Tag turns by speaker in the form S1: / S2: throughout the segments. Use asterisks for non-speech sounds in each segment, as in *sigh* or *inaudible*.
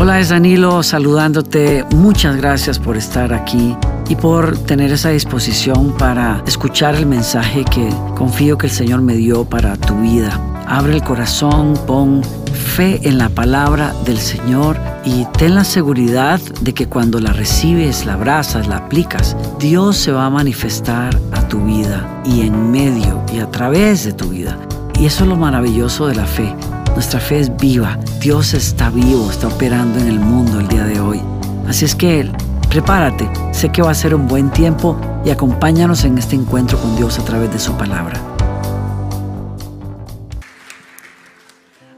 S1: Hola, es Danilo saludándote. Muchas gracias por estar aquí y por tener esa disposición para escuchar el mensaje que confío que el Señor me dio para tu vida. Abre el corazón, pon fe en la palabra del Señor y ten la seguridad de que cuando la recibes, la abrazas, la aplicas, Dios se va a manifestar a tu vida y en medio y a través de tu vida. Y eso es lo maravilloso de la fe nuestra fe es viva. Dios está vivo, está operando en el mundo el día de hoy. Así es que prepárate. Sé que va a ser un buen tiempo y acompáñanos en este encuentro con Dios a través de su palabra.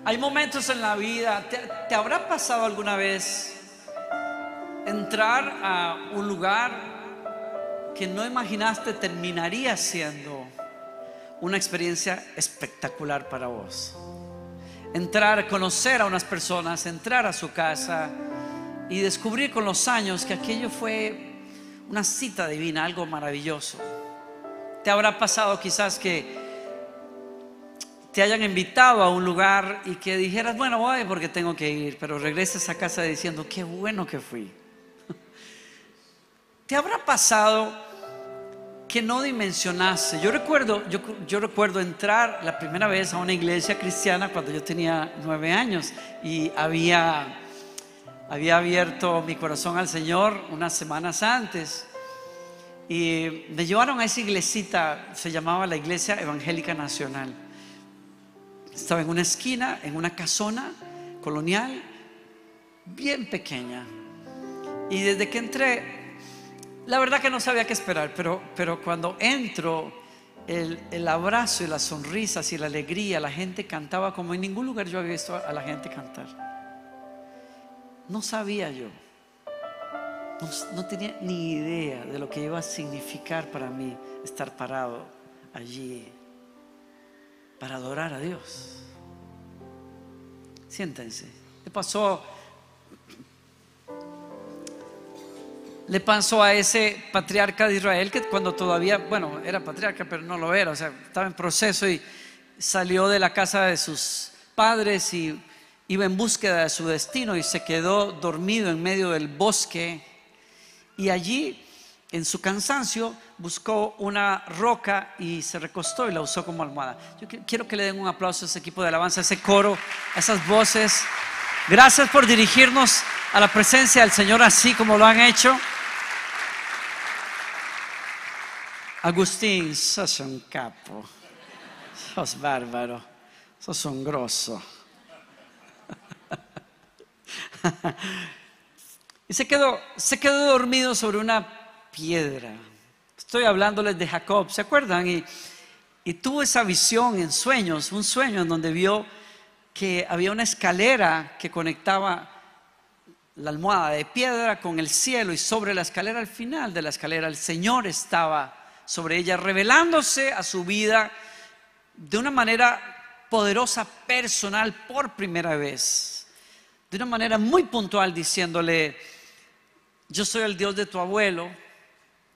S2: Hay momentos en la vida, ¿te, te habrá pasado alguna vez entrar a un lugar que no imaginaste terminaría siendo una experiencia espectacular para vos? Entrar, conocer a unas personas, entrar a su casa y descubrir con los años que aquello fue una cita divina, algo maravilloso. Te habrá pasado quizás que te hayan invitado a un lugar y que dijeras, bueno, voy porque tengo que ir, pero regreses a casa diciendo, qué bueno que fui. *laughs* ¿Te habrá pasado que no dimensionase. Yo recuerdo, yo, recuerdo entrar la primera vez a una iglesia cristiana cuando yo tenía nueve años y había, había abierto mi corazón al Señor unas semanas antes. Y me llevaron a esa iglesita, se llamaba la Iglesia Evangélica Nacional. Estaba en una esquina, en una casona colonial, bien pequeña. Y desde que entré, la verdad que no sabía qué esperar, pero, pero cuando entro, el, el, abrazo y las sonrisas y la alegría, la gente cantaba como en ningún lugar yo había visto a la gente cantar. No sabía yo, no, no tenía ni idea de lo que iba a significar para mí estar parado allí para adorar a Dios. Siéntense. ¿Qué pasó? Le pasó a ese patriarca de Israel que cuando todavía, bueno, era patriarca, pero no lo era, o sea, estaba en proceso y salió de la casa de sus padres y iba en búsqueda de su destino y se quedó dormido en medio del bosque y allí en su cansancio buscó una roca y se recostó y la usó como almohada. Yo quiero que le den un aplauso a ese equipo de alabanza, a ese coro, a esas voces. Gracias por dirigirnos a la presencia del Señor así como lo han hecho. Agustín, sos un capo, sos bárbaro, sos un grosso. y se quedó, se quedó dormido sobre una piedra. Estoy hablándoles de Jacob, ¿se acuerdan? Y, y tuvo esa visión en sueños, un sueño en donde vio que había una escalera que conectaba la almohada de piedra con el cielo y sobre la escalera, al final de la escalera, el Señor estaba sobre ella, revelándose a su vida de una manera poderosa, personal, por primera vez. De una manera muy puntual, diciéndole, yo soy el Dios de tu abuelo,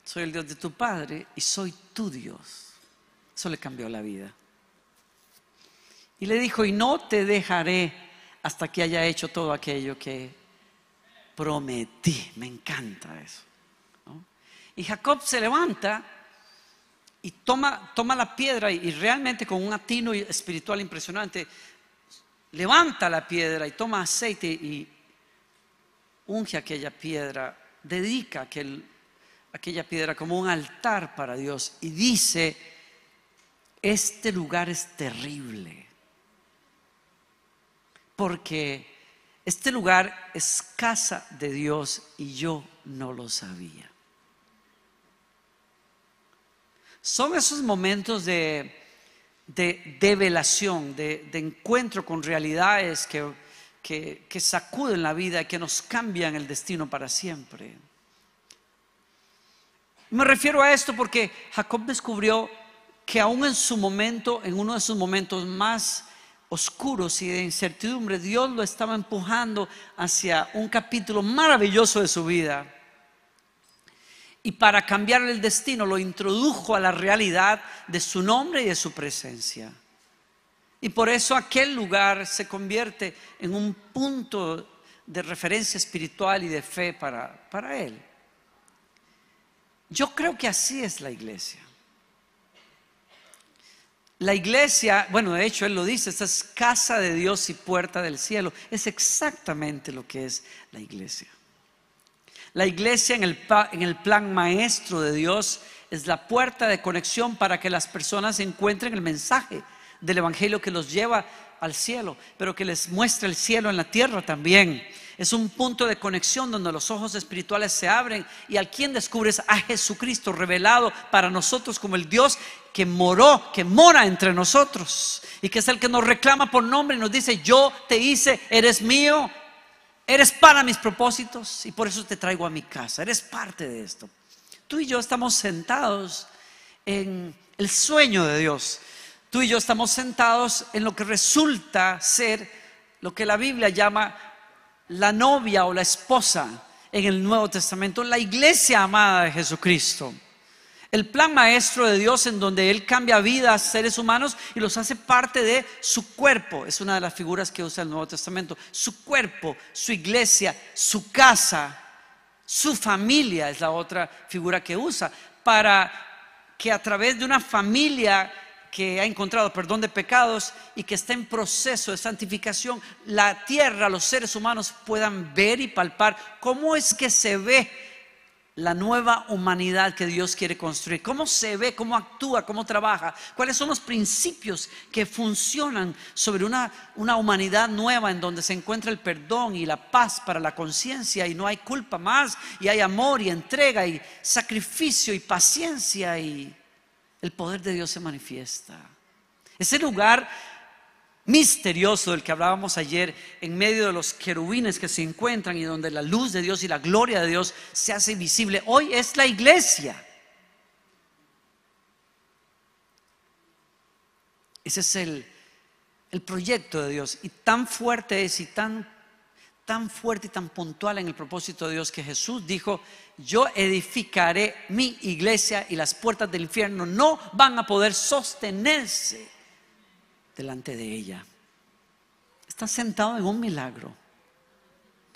S2: soy el Dios de tu padre y soy tu Dios. Eso le cambió la vida. Y le dijo, y no te dejaré hasta que haya hecho todo aquello que prometí. Me encanta eso. Y Jacob se levanta y toma, toma la piedra y, realmente con un atino espiritual impresionante, levanta la piedra y toma aceite y unge aquella piedra, dedica aquel, aquella piedra como un altar para Dios y dice, este lugar es terrible, porque este lugar es casa de Dios y yo no lo sabía. Son esos momentos de, de develación, de, encuentro con realidades que, que sacuden la vida y que nos cambian el destino para siempre. Me refiero a esto porque Jacob descubrió que aún en su momento, en uno de sus momentos más oscuros y de incertidumbre, Dios lo estaba empujando hacia un capítulo maravilloso de su vida y para cambiar el destino lo introdujo a la realidad de su nombre y de su presencia. Y por eso aquel lugar se convierte en un punto de referencia espiritual y de fe para, para él. Yo creo que así es la iglesia. La iglesia, bueno, de hecho él lo dice, esta es casa de Dios y puerta del cielo. Es exactamente lo que es la iglesia. La iglesia en el, plan maestro de Dios es la puerta de conexión para que las personas encuentren el mensaje del Evangelio que los lleva al cielo, pero que les muestra el cielo en la tierra también. Es un punto de conexión donde los ojos espirituales se abren y al quien descubres a Jesucristo revelado para nosotros como el Dios que moró, que mora entre nosotros y que es el que nos reclama por nombre y nos dice, yo te hice, eres mío, eres para mis propósitos y por eso te traigo a mi casa, eres parte de esto. Tú y yo estamos sentados en el sueño de Dios. Tú y yo estamos sentados en lo que resulta ser lo que la Biblia llama la novia o la esposa en el Nuevo Testamento, la iglesia amada de Jesucristo. El plan maestro de Dios en donde Él cambia vidas, seres humanos y los hace parte de su cuerpo. Es una de las figuras que usa el Nuevo Testamento. Su cuerpo, su iglesia, su casa, su familia es la otra figura que usa. Para que a través de una familia que ha encontrado perdón de pecados y que está en proceso de santificación, la tierra, los seres humanos puedan ver y palpar cómo es que se ve la nueva humanidad que Dios quiere construir, cómo se ve, cómo actúa, cómo trabaja, cuáles son los principios que funcionan sobre una, una humanidad nueva en donde se encuentra el perdón y la paz para la conciencia y no hay culpa más y hay amor y entrega y sacrificio y paciencia y el poder de Dios se manifiesta. Ese lugar misterioso del que hablábamos ayer, en medio de los querubines que se encuentran y donde la luz de Dios y la gloria de Dios se hace visible, hoy es la iglesia. Ese es el, el proyecto de Dios. Y tan fuerte es y tan tan fuerte y tan puntual en el propósito de Dios que Jesús dijo, yo edificaré mi iglesia y las puertas del infierno no van a poder sostenerse delante de ella. Está sentado en un milagro.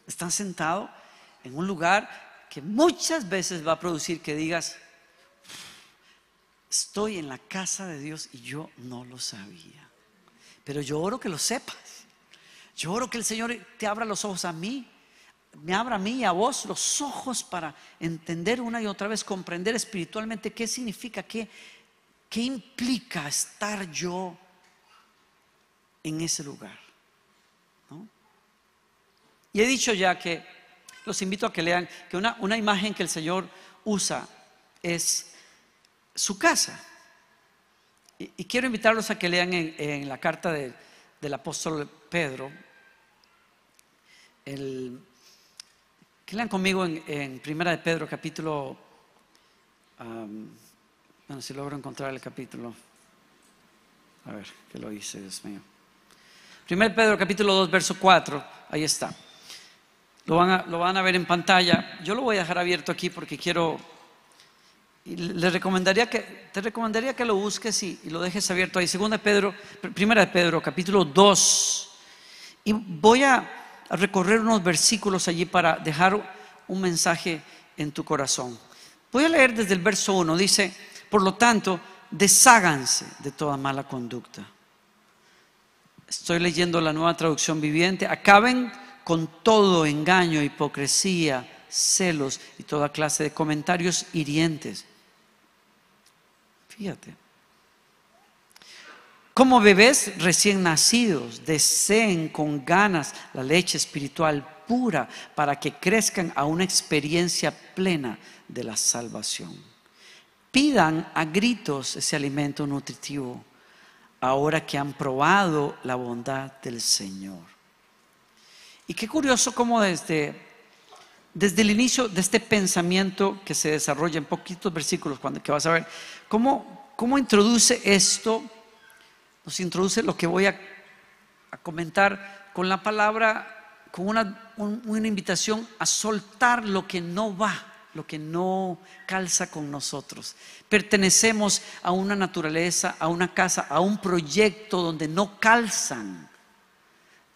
S2: Está sentado en un lugar que muchas veces va a producir que digas, estoy en la casa de Dios y yo no lo sabía. Pero yo oro que lo sepas. Yo oro que el Señor te abra los ojos a mí, me abra a mí y a vos los ojos para entender una y otra vez, comprender espiritualmente qué significa, qué, qué implica estar yo en ese lugar. Y he dicho ya que, los invito a que lean, que una, una imagen que el Señor usa es su casa. Y, quiero invitarlos a que lean en, la carta del apóstol Pedro, el, que lean conmigo en, Primera de Pedro, capítulo. bueno, si logro encontrar el capítulo. A ver, que lo hice, Dios mío. Primera de Pedro, capítulo 2, verso 4. Ahí está. Lo van, a, lo van a ver en pantalla. Yo lo voy a dejar abierto aquí porque quiero. le recomendaría que, te recomendaría que lo busques y, y lo dejes abierto ahí. Segunda Pedro, primera de Pedro, capítulo 2. Y voy a recorrer unos versículos allí para dejar un mensaje en tu corazón. Voy a leer desde el verso 1. Dice, por lo tanto, desháganse de toda mala conducta. Estoy leyendo la nueva traducción viviente. Acaben con todo engaño, hipocresía, celos y toda clase de comentarios hirientes. Fíjate. Como bebés recién nacidos, deseen con ganas la leche espiritual pura para que crezcan a una experiencia plena de la salvación. Pidan a gritos ese alimento nutritivo ahora que han probado la bondad del Señor. Y qué curioso cómo desde, desde el inicio de este pensamiento que se desarrolla en poquitos versículos, cuando que vas a ver, cómo, cómo introduce esto nos introduce lo que voy a, comentar con la palabra, con una, una invitación a soltar lo que no va, lo que no calza con nosotros. Pertenecemos a una naturaleza, a una casa, a un proyecto donde no calzan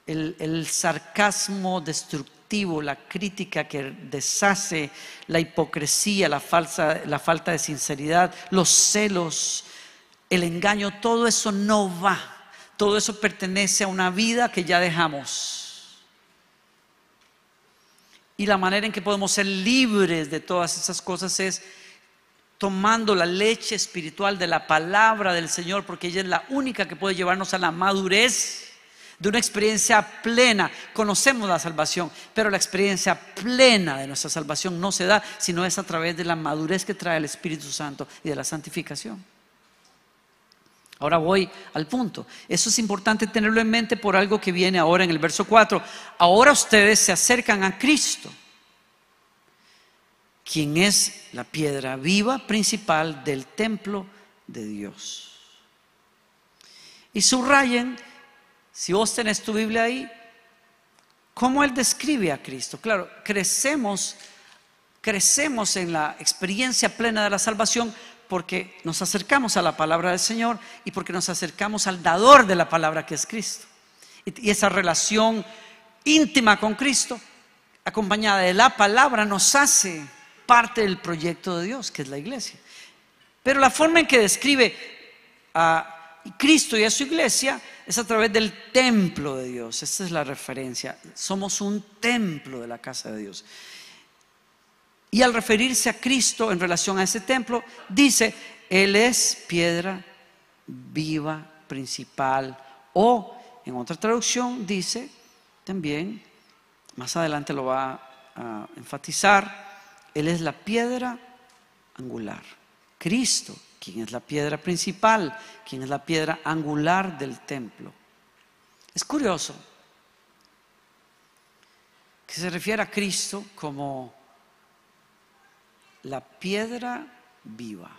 S2: el, sarcasmo destructivo la crítica que deshace, la hipocresía, la, falsa, la falta de sinceridad, los celos, el engaño, todo eso no va. Todo eso pertenece a una vida que ya dejamos. Y la manera en que podemos ser libres de todas esas cosas es tomando la leche espiritual de la palabra del Señor, porque ella es la única que puede llevarnos a la madurez de una experiencia plena. Conocemos la salvación, pero la experiencia plena de nuestra salvación no se da sino es a través de la madurez que trae el Espíritu Santo y de la santificación. Ahora voy al punto. Eso es importante tenerlo en mente por algo que viene ahora en el verso 4. Ahora ustedes se acercan a Cristo, quien es la piedra viva principal del templo de Dios. Y subrayen si vos tenés tu Biblia ahí, ¿cómo Él describe a Cristo? Claro, crecemos, crecemos en la experiencia plena de la salvación porque nos acercamos a la palabra del Señor y porque nos acercamos al dador de la palabra que es Cristo. Y esa relación íntima con Cristo, acompañada de la palabra, nos hace parte del proyecto de Dios, que es la iglesia. Pero la forma en que describe a Cristo y a su iglesia es a través del templo de Dios. Esta es la referencia. Somos un templo de la casa de Dios. Y al referirse a Cristo en relación a ese templo, dice, Él es piedra viva principal. O en otra traducción dice también, más adelante lo va a enfatizar, Él es la piedra angular. Cristo ¿Quién es la piedra principal? ¿Quién es la piedra angular del templo? Es curioso que se refiere a Cristo como la piedra viva.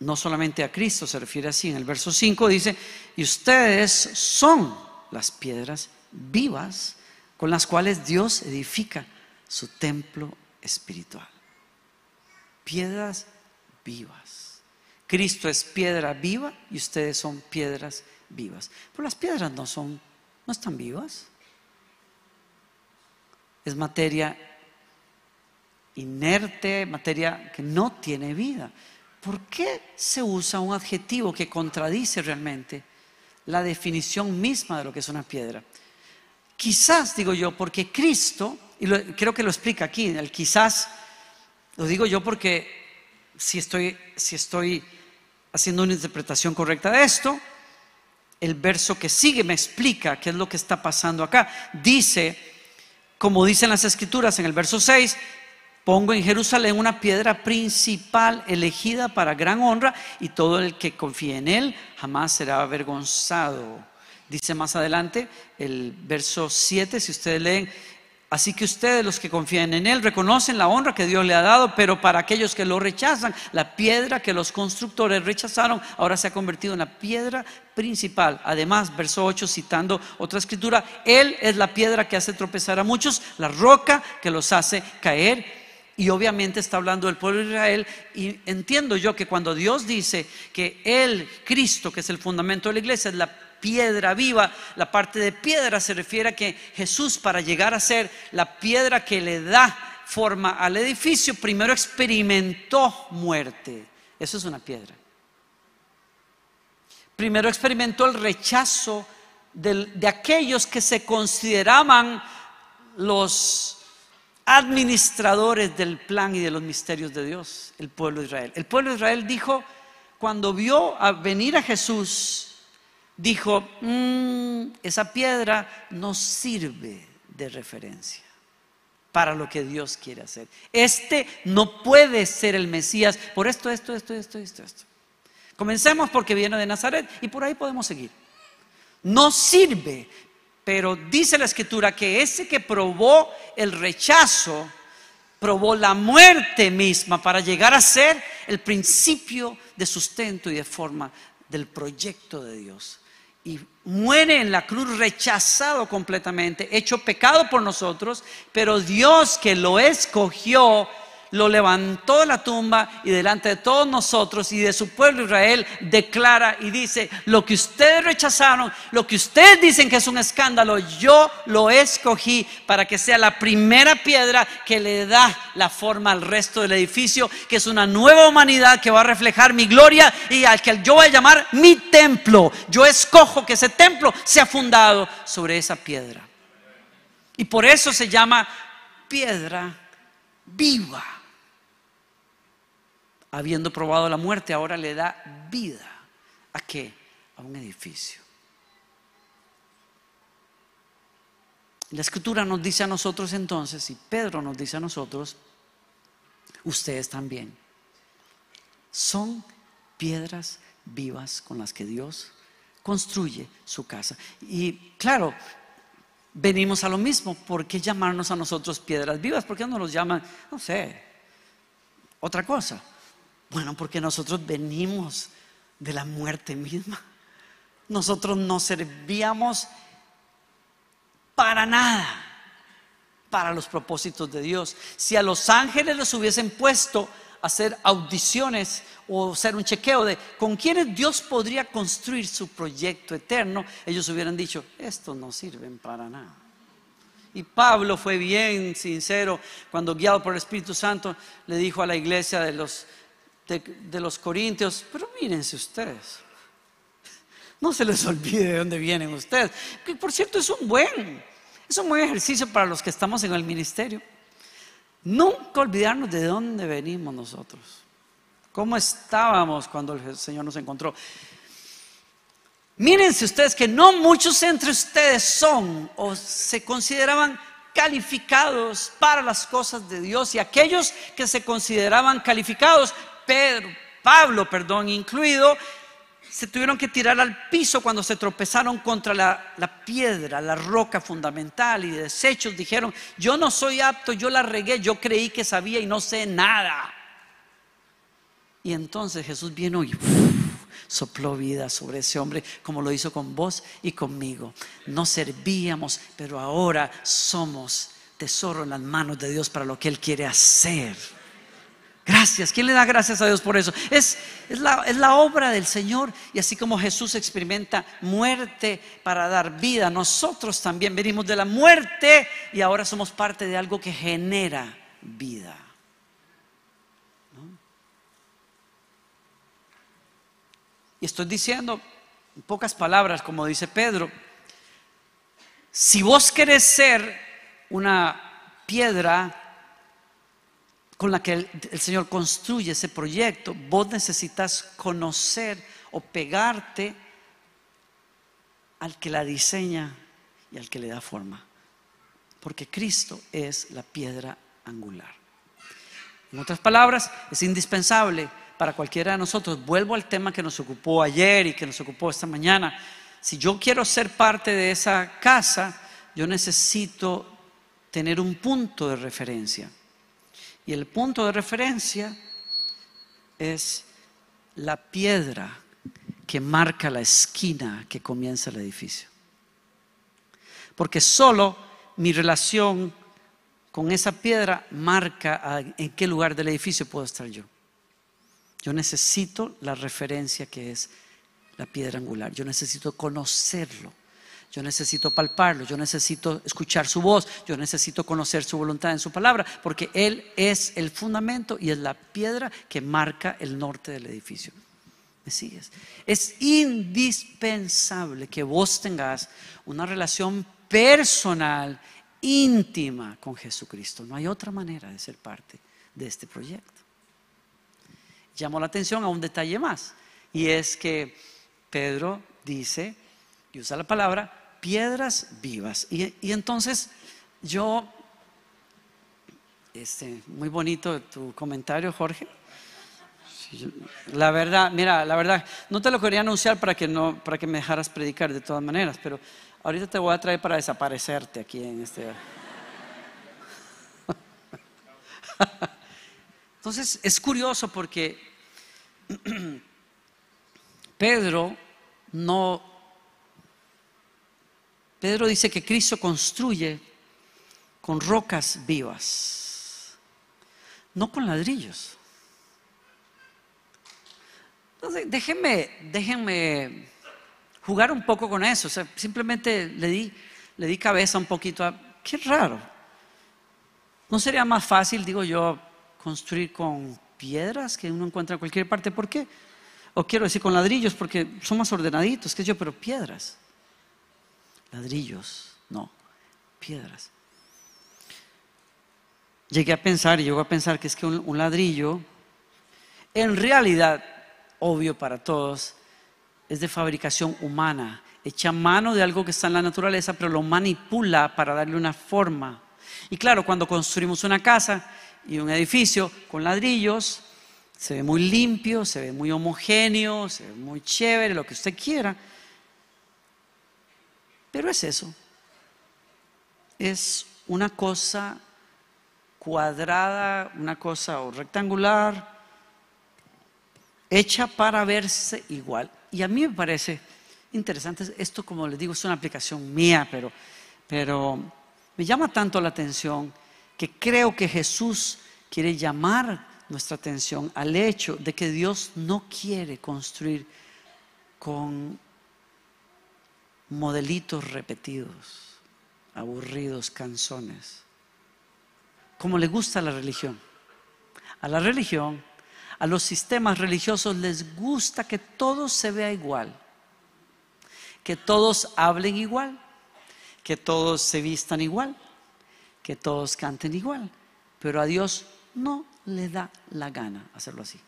S2: No solamente a Cristo se refiere así, en el verso 5 dice, y ustedes son las piedras vivas con las cuales Dios edifica su templo espiritual piedras vivas. Cristo es piedra viva y ustedes son piedras vivas. Pero las piedras no son, no están vivas. Es materia inerte, materia que no tiene vida. ¿Por qué se usa un adjetivo que contradice realmente la definición misma de lo que es una piedra? Quizás, digo yo, porque Cristo, y creo que lo explica aquí, el quizás lo digo yo porque si estoy, si estoy haciendo una interpretación correcta de esto, el verso que sigue me explica qué es lo que está pasando acá. Dice, como dicen las escrituras en el verso 6, pongo en Jerusalén una piedra principal elegida para gran honra y todo el que confíe en él jamás será avergonzado. Dice más adelante el verso 7, si ustedes leen, Así que ustedes, los que confían en Él, reconocen la honra que Dios le ha dado, pero para aquellos que lo rechazan, la piedra que los constructores rechazaron, ahora se ha convertido en la piedra principal. Además, verso 8, citando otra escritura, Él es la piedra que hace tropezar a muchos, la roca que los hace caer. Y obviamente está hablando del pueblo de Israel. Y entiendo yo que cuando Dios dice que Él, Cristo, que es el fundamento de la iglesia, es la piedra viva. La parte de piedra se refiere a que Jesús para llegar a ser la piedra que le da forma al edificio, primero experimentó muerte. Eso es una piedra. Primero experimentó el rechazo de, aquellos que se consideraban los administradores del plan y de los misterios de Dios, el pueblo de Israel. El pueblo de Israel dijo, cuando vio a venir a Jesús, dijo, mm, esa piedra no sirve de referencia para lo que Dios quiere hacer. Este no puede ser el Mesías por esto, esto, esto, esto, esto, esto. Comencemos porque viene de Nazaret y por ahí podemos seguir. No sirve, pero dice la escritura que ese que probó el rechazo, probó la muerte misma para llegar a ser el principio de sustento y de forma del proyecto de Dios y muere en la cruz rechazado completamente, hecho pecado por nosotros, pero Dios que lo escogió, lo levantó de la tumba y delante de todos nosotros y de su pueblo Israel declara y dice, lo que ustedes rechazaron, lo que ustedes dicen que es un escándalo, yo lo escogí para que sea la primera piedra que le da la forma al resto del edificio, que es una nueva humanidad que va a reflejar mi gloria y al que yo voy a llamar mi templo. Yo escojo que ese templo sea fundado sobre esa piedra. Y por eso se llama piedra viva. Habiendo probado la muerte, ahora le da vida. ¿A qué? A un edificio. La escritura nos dice a nosotros entonces, y Pedro nos dice a nosotros, ustedes también, son piedras vivas con las que Dios construye su casa. Y claro, venimos a lo mismo. ¿Por qué llamarnos a nosotros piedras vivas? ¿Por qué no nos llaman, no sé, otra cosa? Bueno, porque nosotros venimos de la muerte misma. Nosotros no servíamos para nada para los propósitos de Dios. Si a los ángeles los hubiesen puesto a hacer audiciones o hacer un chequeo de con quiénes Dios podría construir su proyecto eterno, ellos hubieran dicho, estos no sirven para nada. Y Pablo fue bien sincero cuando guiado por el Espíritu Santo le dijo a la iglesia de los, de, los corintios, pero mírense ustedes, no se les olvide de dónde vienen ustedes, que por cierto es un buen, es un buen ejercicio para los que estamos en el ministerio. Nunca olvidarnos de dónde venimos nosotros. ¿Cómo estábamos cuando el Señor nos encontró? Mírense ustedes que no muchos entre ustedes son o se consideraban calificados para las cosas de Dios y aquellos que se consideraban calificados, Pedro, Pablo, perdón, incluido, se tuvieron que tirar al piso cuando se tropezaron contra la, piedra, la roca fundamental y desechos dijeron, yo no soy apto, yo la regué, yo creí que sabía y no sé nada. Y entonces Jesús vino y sopló vida sobre ese hombre, como lo hizo con vos y conmigo. No servíamos, pero ahora somos tesoro en las manos de Dios para lo que Él quiere hacer. Gracias. ¿Quién le da gracias a Dios por eso? Es, es, la, es, la, obra del Señor. Y así como Jesús experimenta muerte para dar vida, nosotros también venimos de la muerte y ahora somos parte de algo que genera vida. Y estoy diciendo en pocas palabras, como dice Pedro, si vos querés ser una piedra con la que el, Señor construye ese proyecto, vos necesitas conocer o pegarte al que la diseña y al que le da forma. Porque Cristo es la piedra angular. En otras palabras, es indispensable para cualquiera de nosotros. Vuelvo al tema que nos ocupó ayer y que nos ocupó esta mañana. Si yo quiero ser parte de esa casa, yo necesito tener un punto de referencia. Y el punto de referencia es la piedra que marca la esquina que comienza el edificio. Porque solo mi relación con esa piedra marca en qué lugar del edificio puedo estar yo. Yo necesito la referencia que es la piedra angular. Yo necesito conocerlo. Yo necesito palparlo, yo necesito escuchar su voz, yo necesito conocer su voluntad en su palabra, porque Él es el fundamento y es la piedra que marca el norte del edificio. ¿Me sigues? Es indispensable que vos tengas una relación personal, íntima con Jesucristo. No hay otra manera de ser parte de este proyecto llamó la atención a un detalle más, y es que Pedro dice, y usa la palabra, piedras vivas. Y, entonces yo, este, muy bonito tu comentario, Jorge. La verdad, mira, la verdad, no te lo quería anunciar para que no, para que me dejaras predicar de todas maneras, pero ahorita te voy a traer para desaparecerte aquí en este. *laughs* Entonces es curioso porque *clears throat* Pedro no... Pedro dice que Cristo construye con rocas vivas. no con ladrillos. Entonces, déjenme, déjenme jugar un poco con eso. simplemente le di, le di cabeza un poquito a, qué raro. ¿No sería más fácil, digo yo, construir con piedras que uno encuentra en cualquier parte? ¿Por qué? O quiero decir con ladrillos porque son más ordenaditos, que yo, pero piedras. Ladrillos, no, piedras. Llegué a pensar y llego a pensar que es que un, un ladrillo, en realidad, obvio para todos, es de fabricación humana, echa mano de algo que está en la naturaleza, pero lo manipula para darle una forma. Y claro, cuando construimos una casa y un edificio con ladrillos, se ve muy limpio, se ve muy homogéneo, se ve muy chévere, lo que usted quiera. Pero es eso. Es una cosa cuadrada, una cosa rectangular, hecha para verse igual. Y a mí me parece interesante, esto como les digo es una aplicación mía, pero, pero me llama tanto la atención que creo que Jesús quiere llamar nuestra atención al hecho de que Dios no quiere construir con modelitos repetidos, aburridos, canzones, como le gusta la religión. A la religión, a los sistemas religiosos les gusta que todo se vea igual, que todos hablen igual, que todos se vistan igual, que todos canten igual, pero a Dios no le da la gana hacerlo así.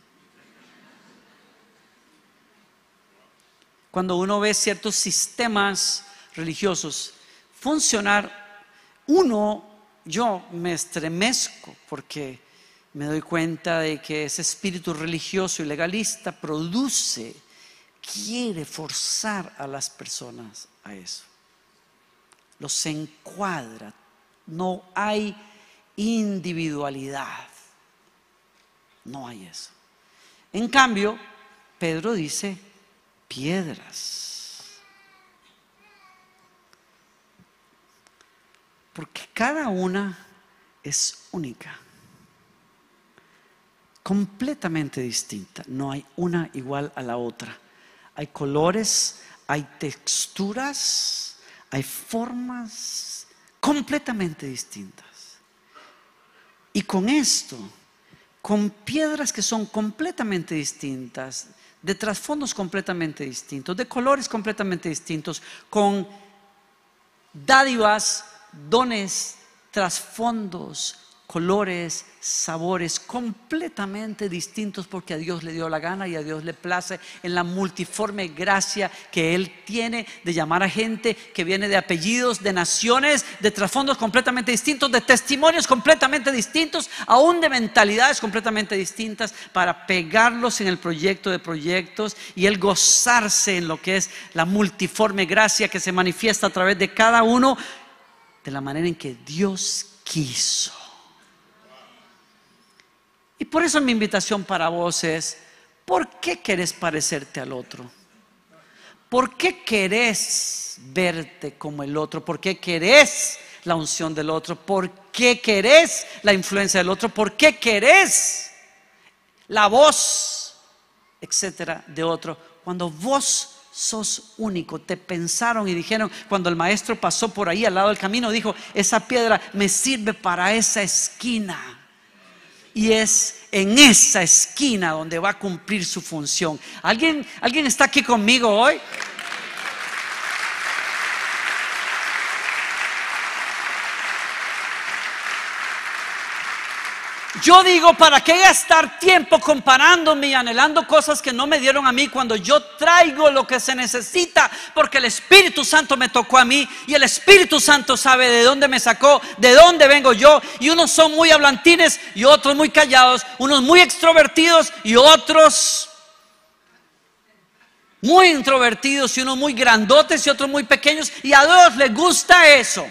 S2: Cuando uno ve ciertos sistemas religiosos funcionar, uno, yo me estremezco porque me doy cuenta de que ese espíritu religioso y legalista produce, quiere forzar a las personas a eso. Los encuadra. No hay individualidad. No hay eso. En cambio, Pedro dice piedras. Porque cada una es única, completamente distinta. No hay una igual a la otra. Hay colores, hay texturas, hay formas completamente distintas. Y con esto con piedras que son completamente distintas, de trasfondos completamente distintos, de colores completamente distintos, con dádivas, dones, trasfondos, colores, sabores completamente distintos porque a Dios le dio la gana y a Dios le place en la multiforme gracia que Él tiene de llamar a gente que viene de apellidos, de naciones, de trasfondos completamente distintos, de testimonios completamente distintos, aún de mentalidades completamente distintas para pegarlos en el proyecto de proyectos y Él gozarse en lo que es la multiforme gracia que se manifiesta a través de cada uno de la manera en que Dios quiso. Y por eso mi invitación para vos es, ¿por qué querés parecerte al otro? ¿Por qué querés verte como el otro? ¿Por qué querés la unción del otro? ¿Por qué querés la influencia del otro? ¿Por qué querés la voz, etcétera, de otro? Cuando vos sos único. Te pensaron y dijeron, cuando el maestro pasó por ahí al lado del camino, dijo, esa piedra me sirve para esa esquina y es en esa esquina donde va a cumplir su función. ¿Alguien, ¿alguien está aquí conmigo hoy? Yo digo, ¿para qué gastar tiempo comparándome y anhelando cosas que no me dieron a mí cuando yo traigo lo que se necesita? Porque el Espíritu Santo me tocó a mí y el Espíritu Santo sabe de dónde me sacó, de dónde vengo yo. Y unos son muy hablantines y otros muy callados, unos muy extrovertidos y otros muy introvertidos y unos muy grandotes y otros muy pequeños. Y a Dios le gusta eso.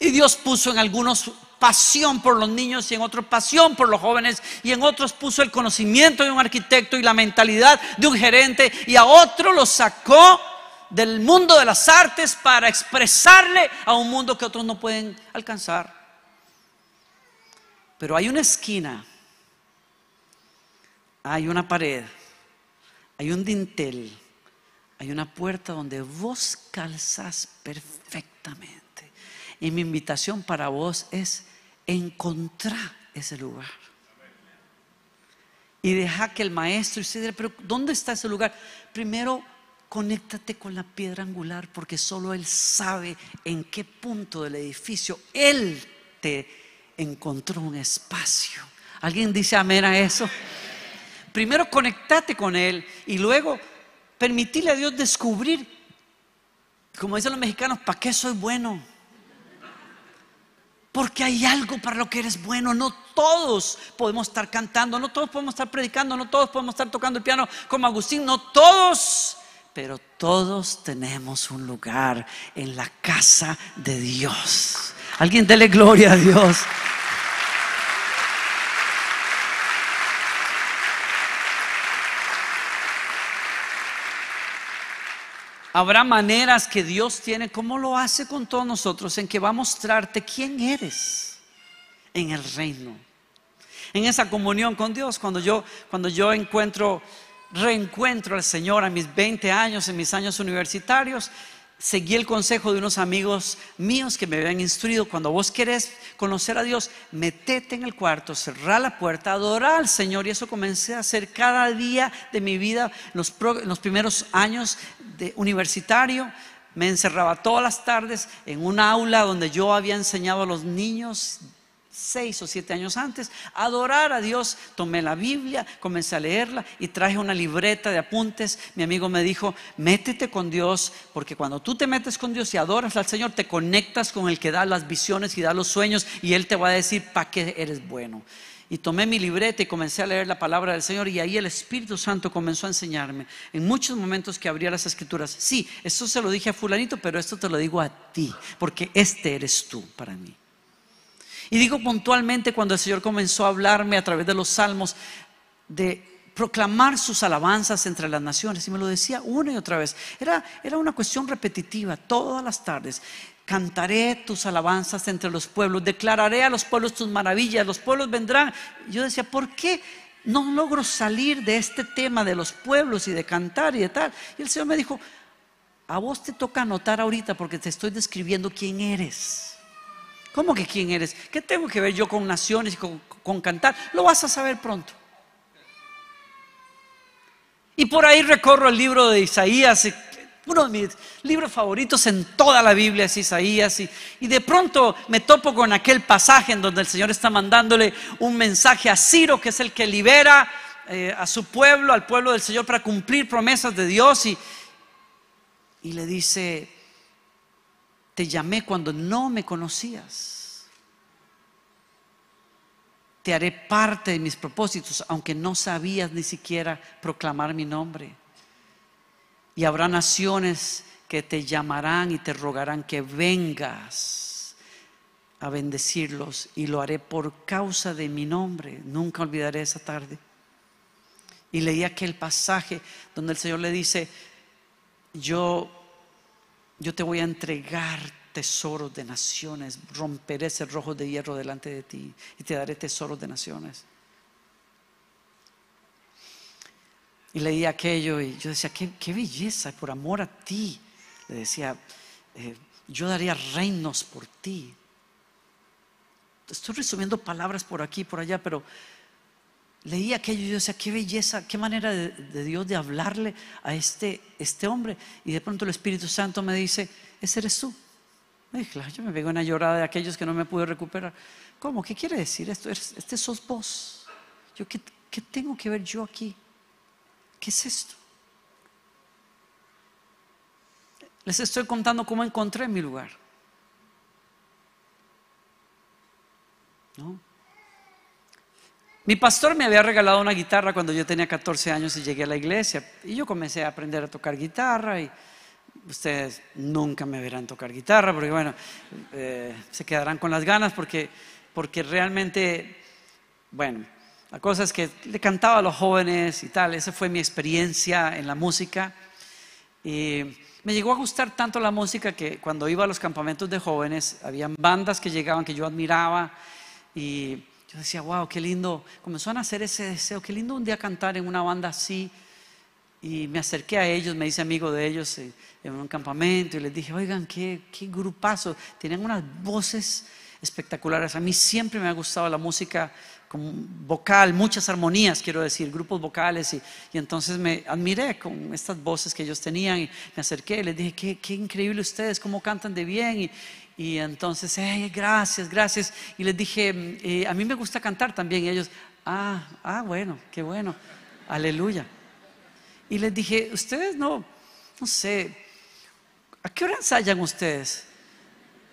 S2: Y Dios puso en algunos pasión por los niños y en otros pasión por los jóvenes y en otros puso el conocimiento de un arquitecto y la mentalidad de un gerente y a otro lo sacó del mundo de las artes para expresarle a un mundo que otros no pueden alcanzar. Pero hay una esquina, hay una pared, hay un dintel, hay una puerta donde vos calzas perfectamente. Y mi invitación para vos es encontrar ese lugar. Y deja que el maestro y se pero ¿dónde está ese lugar? Primero, conéctate con la piedra angular porque solo Él sabe en qué punto del edificio Él te encontró un espacio. ¿Alguien dice amén a eso? Primero conectate con Él y luego permitirle a Dios descubrir, como dicen los mexicanos, ¿para qué soy bueno? Porque hay algo para lo que eres bueno. No todos podemos estar cantando, no todos podemos estar predicando, no todos podemos estar tocando el piano como Agustín, no todos. Pero todos tenemos un lugar en la casa de Dios. Alguien dele gloria a Dios. Habrá maneras que Dios tiene, como lo hace con todos nosotros, en que va a mostrarte quién eres en el reino. En esa comunión con Dios, cuando yo, cuando yo encuentro, reencuentro al Señor a mis 20 años, en mis años universitarios, seguí el consejo de unos amigos míos que me habían instruido, cuando vos querés conocer a Dios, metete en el cuarto, cerrar la puerta, adorar al Señor y eso comencé a hacer cada día de mi vida, los, los primeros años de universitario, me encerraba todas las tardes en un aula donde yo había enseñado a los niños seis o siete años antes, adorar a Dios. Tomé la Biblia, comencé a leerla y traje una libreta de apuntes. Mi amigo me dijo, métete con Dios, porque cuando tú te metes con Dios y adoras al Señor, te conectas con el que da las visiones y da los sueños y Él te va a decir para qué eres bueno. Y tomé mi libreta y comencé a leer la palabra del Señor y ahí el Espíritu Santo comenzó a enseñarme en muchos momentos que abría las escrituras. Sí, esto se lo dije a fulanito, pero esto te lo digo a ti, porque este eres tú para mí. Y digo puntualmente cuando el Señor comenzó a hablarme a través de los salmos de proclamar sus alabanzas entre las naciones. Y me lo decía una y otra vez. Era, era una cuestión repetitiva todas las tardes. Cantaré tus alabanzas entre los pueblos, declararé a los pueblos tus maravillas, los pueblos vendrán. Yo decía, ¿por qué no logro salir de este tema de los pueblos y de cantar y de tal? Y el Señor me dijo, a vos te toca anotar ahorita porque te estoy describiendo quién eres. ¿Cómo que quién eres? ¿Qué tengo que ver yo con naciones y con, cantar? Lo vas a saber pronto. Y por ahí recorro el libro de Isaías, uno de mis libros favoritos en toda la Biblia es Isaías, y, de pronto me topo con aquel pasaje en donde el Señor está mandándole un mensaje a Ciro, que es el que libera eh, a su pueblo, al pueblo del Señor, para cumplir promesas de Dios, y, y le dice, te llamé cuando no me conocías. Te haré parte de mis propósitos, aunque no sabías ni siquiera proclamar mi nombre. Y habrá naciones que te llamarán y te rogarán que vengas a bendecirlos y lo haré por causa de mi nombre. Nunca olvidaré esa tarde. Y leí aquel pasaje donde el Señor le dice, yo yo te voy a entregar tesoros de naciones, romperé ese rojo de hierro delante de ti y te daré tesoros de naciones. Y leí aquello y yo decía, qué, belleza, por amor a ti. Le decía, eh, yo daría reinos por ti. Estoy resumiendo palabras por aquí y por allá, pero leí aquello y yo decía, qué belleza, qué manera de, Dios de hablarle a este, este hombre. Y de pronto el Espíritu Santo me dice, ese eres tú. yo me pego una llorada de aquellos que no me pude recuperar. ¿Cómo? ¿Qué quiere decir esto? Este sos vos. Yo, ¿qué, ¿Qué tengo que ver yo aquí? ¿Qué es esto? Les estoy contando cómo encontré mi lugar. ¿No? Mi pastor me había regalado una guitarra cuando yo tenía 14 años y llegué a la iglesia. Y yo comencé a aprender a tocar guitarra y ustedes nunca me verán tocar guitarra porque bueno, eh, se quedarán con las ganas porque, porque realmente, bueno, la cosa es que le cantaba a los jóvenes y tal. Esa fue mi experiencia en la música. Y me llegó a gustar tanto la música que cuando iba a los campamentos de jóvenes, habían bandas que llegaban que yo admiraba y yo decía, wow, qué lindo. Comenzó a nacer ese deseo, qué lindo un día cantar en una banda así. Y me acerqué a ellos, me hice amigo de ellos eh, en un campamento y les dije, oigan, qué, qué grupazo. Tenían unas voces espectaculares. A mí siempre me ha gustado la música vocal, muchas armonías, quiero decir, grupos vocales. Y, entonces me admiré con estas voces que ellos tenían y me acerqué y les dije, qué, qué increíble ustedes, cómo cantan de bien. Y, y entonces, gracias, gracias. Y les dije, eh, a mí me gusta cantar también. Y ellos, ah, ah, bueno, qué bueno, aleluya. Y les dije, ustedes no, no sé, ¿a qué hora ensayan ustedes?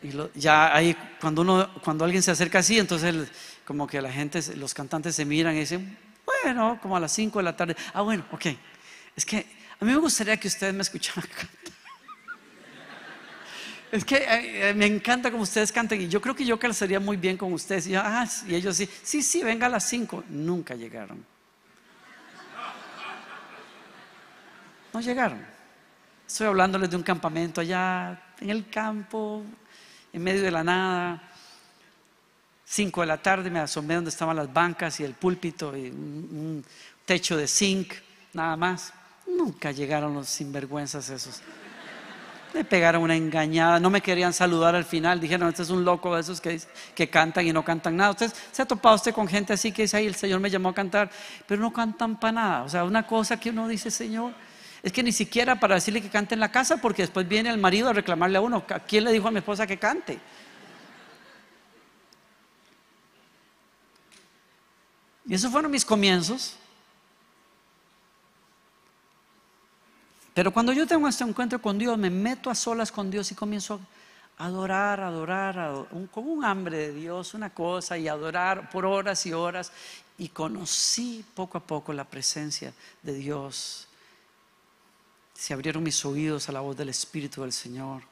S2: Y ya ahí, cuando, uno, cuando alguien se acerca así, entonces como que la gente, los cantantes se miran y dicen, bueno, como a las 5 de la tarde. Ah, bueno, ok. Es que a mí me gustaría que ustedes me escucharan *laughs* cantar. Es que me encanta como ustedes cantan y yo creo que yo calzaría muy bien con ustedes. Y, ah, ellos sí, sí, sí, venga a las 5. Nunca llegaron. No llegaron. Estoy hablándoles de un campamento allá en el campo, en medio de la nada. 5 de la tarde me asomé donde estaban las bancas y el púlpito y un techo de zinc, nada más. Nunca llegaron los sinvergüenzas esos. Me pegaron una engañada, no me querían saludar al final, dijeron, este es un loco de esos que, que cantan y no cantan nada. Usted se ha topado usted con gente así que dice, ahí el Señor me llamó a cantar, pero no cantan para nada. O sea, una cosa que uno dice, Señor, es que ni siquiera para decirle que cante en la casa, porque después viene el marido a reclamarle a uno, ¿a quién le dijo a mi esposa que cante? Y esos fueron mis comienzos. Pero cuando yo tengo este encuentro con Dios, me meto a solas con Dios y comienzo a adorar, adorar, con un hambre de Dios, una cosa, y adorar por horas y horas. Y conocí poco a poco la presencia de Dios. Se abrieron mis oídos a la voz del Espíritu del Señor.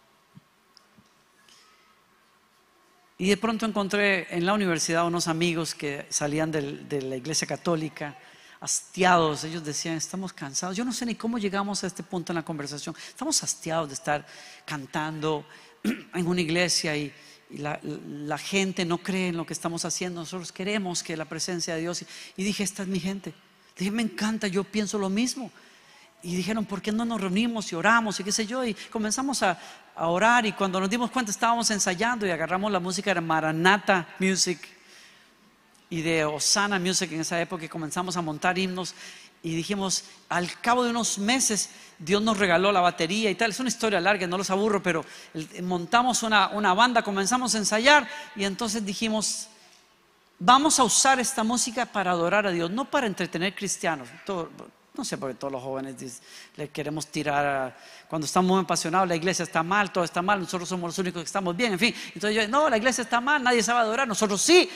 S2: Y de pronto encontré en la universidad unos amigos que salían de la iglesia católica hastiados. Ellos decían, estamos cansados. Yo no sé ni cómo llegamos a este punto en la conversación. Estamos hastiados de estar cantando *clears throat* en una iglesia y, la, gente no cree en lo que estamos haciendo. Nosotros queremos que la presencia de Dios. Y, dije, esta es mi gente. Dije, me encanta, yo pienso lo mismo. Y dijeron, ¿por qué no nos reunimos y oramos y qué sé yo? Y comenzamos a, orar y cuando nos dimos cuenta estábamos ensayando y agarramos la música de Maranata Music y de Osana Music en esa época comenzamos a montar himnos y dijimos, al cabo de unos meses Dios nos regaló la batería y tal. Es una historia larga, no los aburro, pero montamos una, una banda, comenzamos a ensayar y entonces dijimos, vamos a usar esta música para adorar a Dios, no para entretener cristianos. no sé por qué todos los jóvenes le queremos tirar cuando estamos muy apasionados, la iglesia está mal, todo está mal, nosotros somos los únicos que estamos bien, en fin. Entonces yo, no, la iglesia está mal, nadie sabe adorar, nosotros sí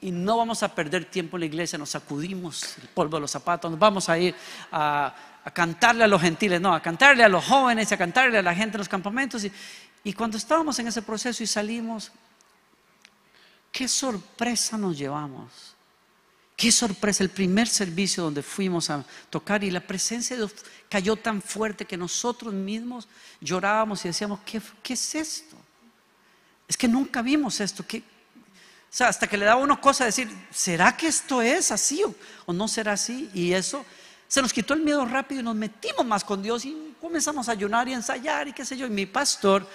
S2: y no vamos a perder tiempo en la iglesia, nos sacudimos el polvo de los zapatos, nos vamos a ir a, cantarle a los gentiles, no, a cantarle a los jóvenes, a cantarle a la gente en los campamentos. Y, cuando estábamos en ese proceso y salimos, qué sorpresa nos llevamos. Qué sorpresa, el primer servicio donde fuimos a tocar y la presencia de Dios cayó tan fuerte que nosotros mismos llorábamos y decíamos, ¿qué, qué es esto? Es que nunca vimos esto. ¿Qué, o sea, hasta que le daba una cosa decir, ¿será que esto es así o, no será así? Y eso se nos quitó el miedo rápido y nos metimos más con Dios y comenzamos a ayunar y ensayar y qué sé yo. Y mi pastor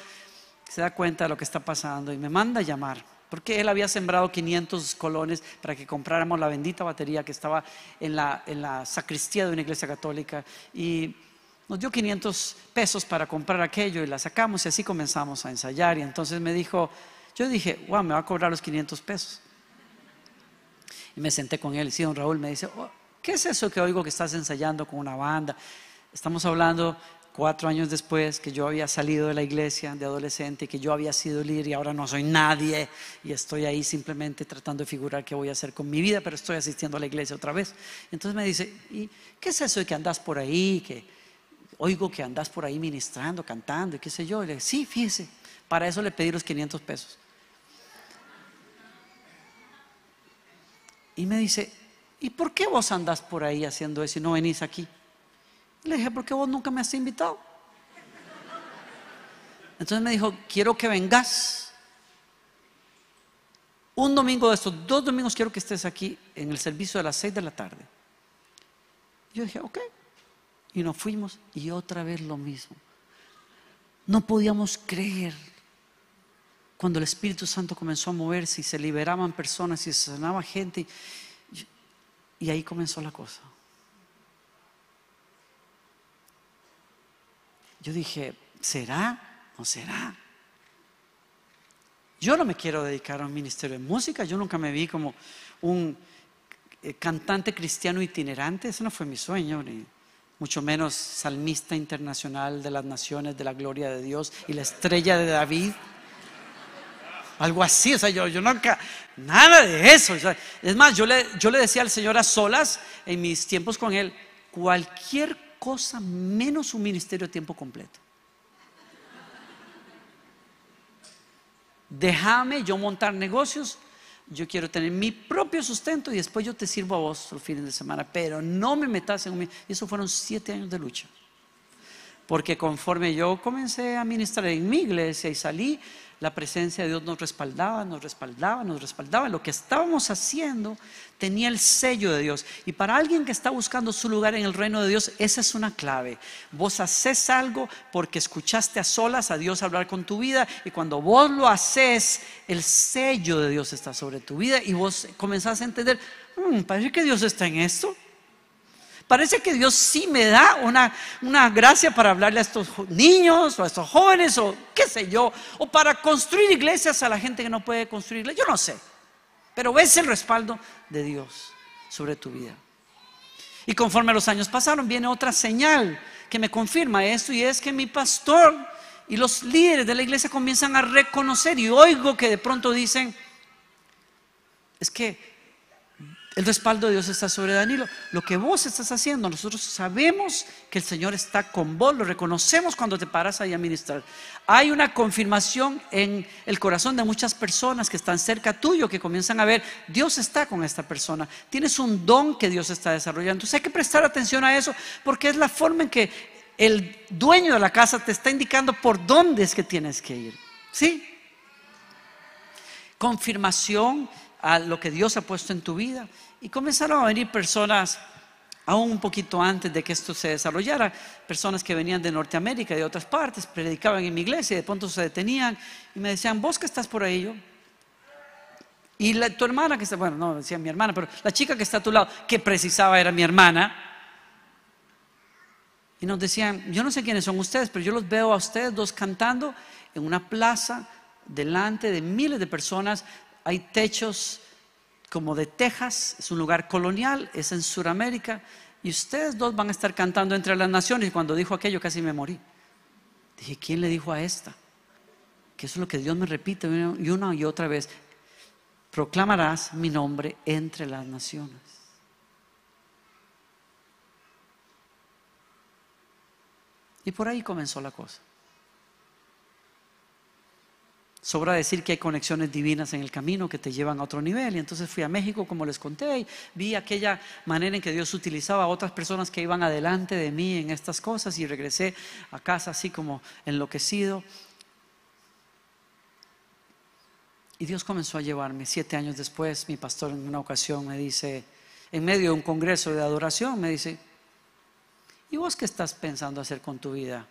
S2: se da cuenta de lo que está pasando y me manda a llamar. Porque él había sembrado 500 colones para que compráramos la bendita batería que estaba en la, en la sacristía de una iglesia católica. Y nos dio 500 pesos para comprar aquello y la sacamos y así comenzamos a ensayar. Y entonces me dijo, yo dije, wow, me va a cobrar los 500 pesos. Y me senté con él y sí, don Raúl me dice, oh, ¿qué es eso que oigo que estás ensayando con una banda? Estamos hablando cuatro años después que yo había salido de la iglesia de adolescente, que yo había sido líder y ahora no soy nadie y estoy ahí simplemente tratando de figurar qué voy a hacer con mi vida, pero estoy asistiendo a la iglesia otra vez. Entonces me dice, ¿y qué es eso de que andas por ahí? Que oigo que andas por ahí ministrando, cantando y qué sé yo. Y le dije, sí, fíjese, para eso le pedí los 500 pesos. Y me dice, ¿y por qué vos andás por ahí haciendo eso y no venís aquí? Le dije, porque vos nunca me has invitado. Entonces me dijo, quiero que vengas Un domingo de estos, dos domingos quiero que estés aquí en el servicio de las seis de la tarde. Yo dije, ok. Y nos fuimos y otra vez lo mismo. No podíamos creer cuando el Espíritu Santo comenzó a moverse y se liberaban personas y se sanaba gente. Y ahí comenzó la cosa. Yo dije, ¿será? ¿No será? Yo no me quiero dedicar a un ministerio de música, yo nunca me vi como un eh, cantante cristiano itinerante, ese no fue mi sueño, ni mucho menos salmista internacional de las naciones, de la gloria de Dios y la estrella de David. Algo así, o sea, yo, yo nunca, nada de eso. es más, yo le, yo le decía al Señor a solas en mis tiempos con Él, cualquier cosa menos un ministerio a tiempo completo. déjame yo montar negocios, yo quiero tener mi propio sustento y después yo te sirvo a vos los fines de semana, pero no me metas en un... Eso fueron siete años de lucha. Porque conforme yo comencé a ministrar en mi iglesia y salí, la presencia de Dios nos respaldaba, nos respaldaba, nos respaldaba. Lo que estábamos haciendo tenía el sello de Dios. Y para alguien que está buscando su lugar en el reino de Dios, esa es una clave. Vos haces algo porque escuchaste a solas a Dios hablar con tu vida y cuando vos lo haces, el sello de Dios está sobre tu vida y vos comenzás a entender, hmm, parece que Dios está en esto. Parece que Dios sí me da una, una gracia para hablarle a estos niños o a estos jóvenes o qué sé yo, o para construir iglesias a la gente que no puede construir Yo no sé, pero ves el respaldo de Dios sobre tu vida. Y conforme los años pasaron, viene otra señal que me confirma esto y es que mi pastor y los líderes de la iglesia comienzan a reconocer y oigo que de pronto dicen, es que el respaldo de Dios está sobre Danilo. Lo que vos estás haciendo, nosotros sabemos que el Señor está con vos, lo reconocemos cuando te paras ahí a ministrar. Hay una confirmación en el corazón de muchas personas que están cerca tuyo, que comienzan a ver, Dios está con esta persona. Tienes un don que Dios está desarrollando. Entonces hay que prestar atención a eso porque es la forma en que el dueño de la casa te está indicando por dónde es que tienes que ir. ¿Sí? Confirmación a lo que Dios ha puesto en tu vida. Y comenzaron a venir personas, aún un poquito antes de que esto se desarrollara, personas que venían de Norteamérica de otras partes, predicaban en mi iglesia y de pronto se detenían y me decían, vos que estás por ahí, yo. Y la, tu hermana que está, bueno, no decía mi hermana, pero la chica que está a tu lado, que precisaba era mi hermana. Y nos decían, yo no sé quiénes son ustedes, pero yo los veo a ustedes dos cantando en una plaza delante de miles de personas hay techos como de Texas, es un lugar colonial, es en Sudamérica, y ustedes dos van a estar cantando entre las naciones. Y cuando dijo aquello casi me morí. Dije, ¿quién le dijo a esta? Que eso es lo que Dios me repite y una y otra vez. Proclamarás mi nombre entre las naciones. Y por ahí comenzó la cosa. Sobra decir que hay conexiones divinas en el camino que te llevan a otro nivel. Y entonces fui a México, como les conté, y vi aquella manera en que Dios utilizaba a otras personas que iban adelante de mí en estas cosas y regresé a casa así como enloquecido. Y Dios comenzó a llevarme. Siete años después, mi pastor en una ocasión me dice, en medio de un congreso de adoración, me dice, ¿y vos qué estás pensando hacer con tu vida?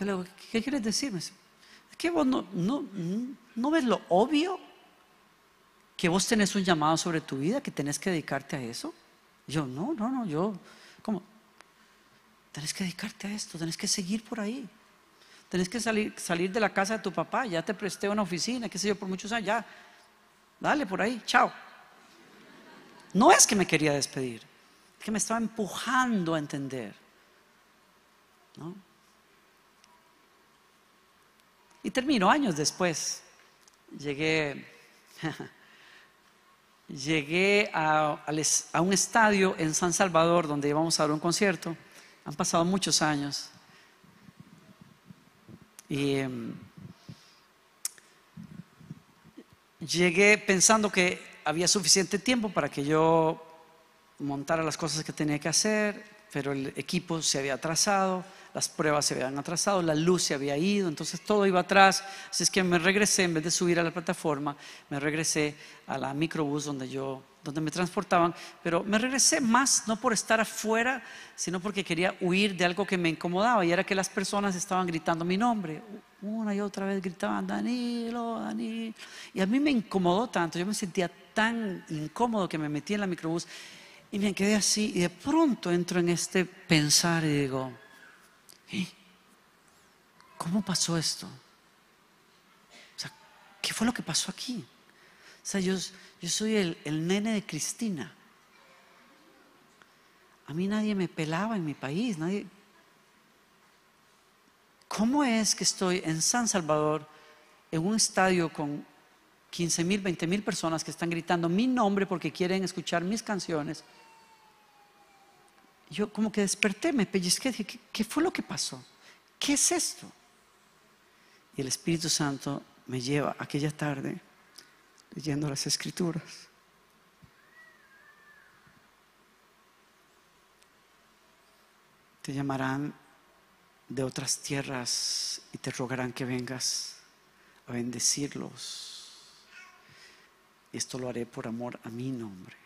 S2: Yo le digo, ¿qué quieres decirme? ¿Qué vos no, no, ves lo obvio? Que vos tenés un llamado sobre tu vida, que tenés que dedicarte a eso. Yo, no, no, no, yo, ¿cómo? Tenés que dedicarte a esto, tenés que seguir por ahí. Tenés que salir, salir de la casa de tu papá, ya te presté una oficina, qué sé yo, por muchos años, ya. Dale por ahí, chao. No es que me quería despedir, es que me estaba empujando a entender. ¿no? Y termino años después. Llegué, *laughs* llegué a, un estadio en San Salvador donde íbamos a dar un concierto. Han pasado muchos años. Y em, llegué pensando que había suficiente tiempo para que yo montara las cosas que tenía que hacer, pero el equipo se había atrasado las pruebas se habían atrasado, la luz se había ido, entonces todo iba atrás. Así es que me regresé, en vez de subir a la plataforma, me regresé a la microbús donde yo, donde me transportaban, pero me regresé más no por estar afuera, sino porque quería huir de algo que me incomodaba y era que las personas estaban gritando mi nombre. Una y otra vez gritaban, Danilo, Danilo. Y a mí me incomodó tanto, yo me sentía tan incómodo que me metí en la microbús y me quedé así y de pronto entro en este pensar y digo. ¿Cómo pasó esto? O sea, ¿qué fue lo que pasó aquí? O sea, yo, soy el, nene de Cristina. A mí nadie me pelaba en mi país. ¿Cómo es que estoy en San Salvador, en un estadio con 15 mil, 20 mil personas que están gritando mi nombre porque quieren escuchar mis canciones? Yo como que desperté, me pellizqué, dije, ¿qué, ¿qué, fue lo que pasó? ¿Qué es esto? Y el Espíritu Santo me lleva aquella tarde leyendo las escrituras. Te llamarán de otras tierras y te rogarán que vengas a bendecirlos. Y esto lo haré por amor a mi nombre.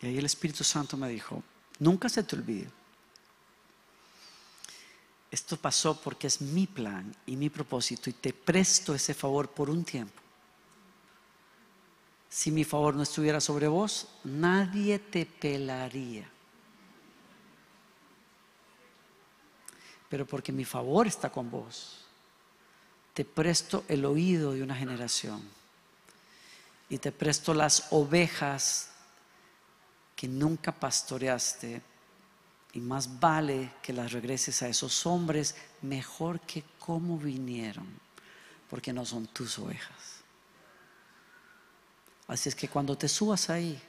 S2: Y ahí el Espíritu Santo me dijo, Nunca se te olvide. Esto pasó porque es mi plan y mi propósito y te presto ese favor por un tiempo. Si mi favor no estuviera sobre vos, nadie te pelaría. Pero porque mi favor está con vos, te presto el oído de una generación y te presto las ovejas que nunca pastoreaste y más vale que las regreses a esos hombres mejor que como vinieron, porque no son tus ovejas. Así es que cuando te subas ahí,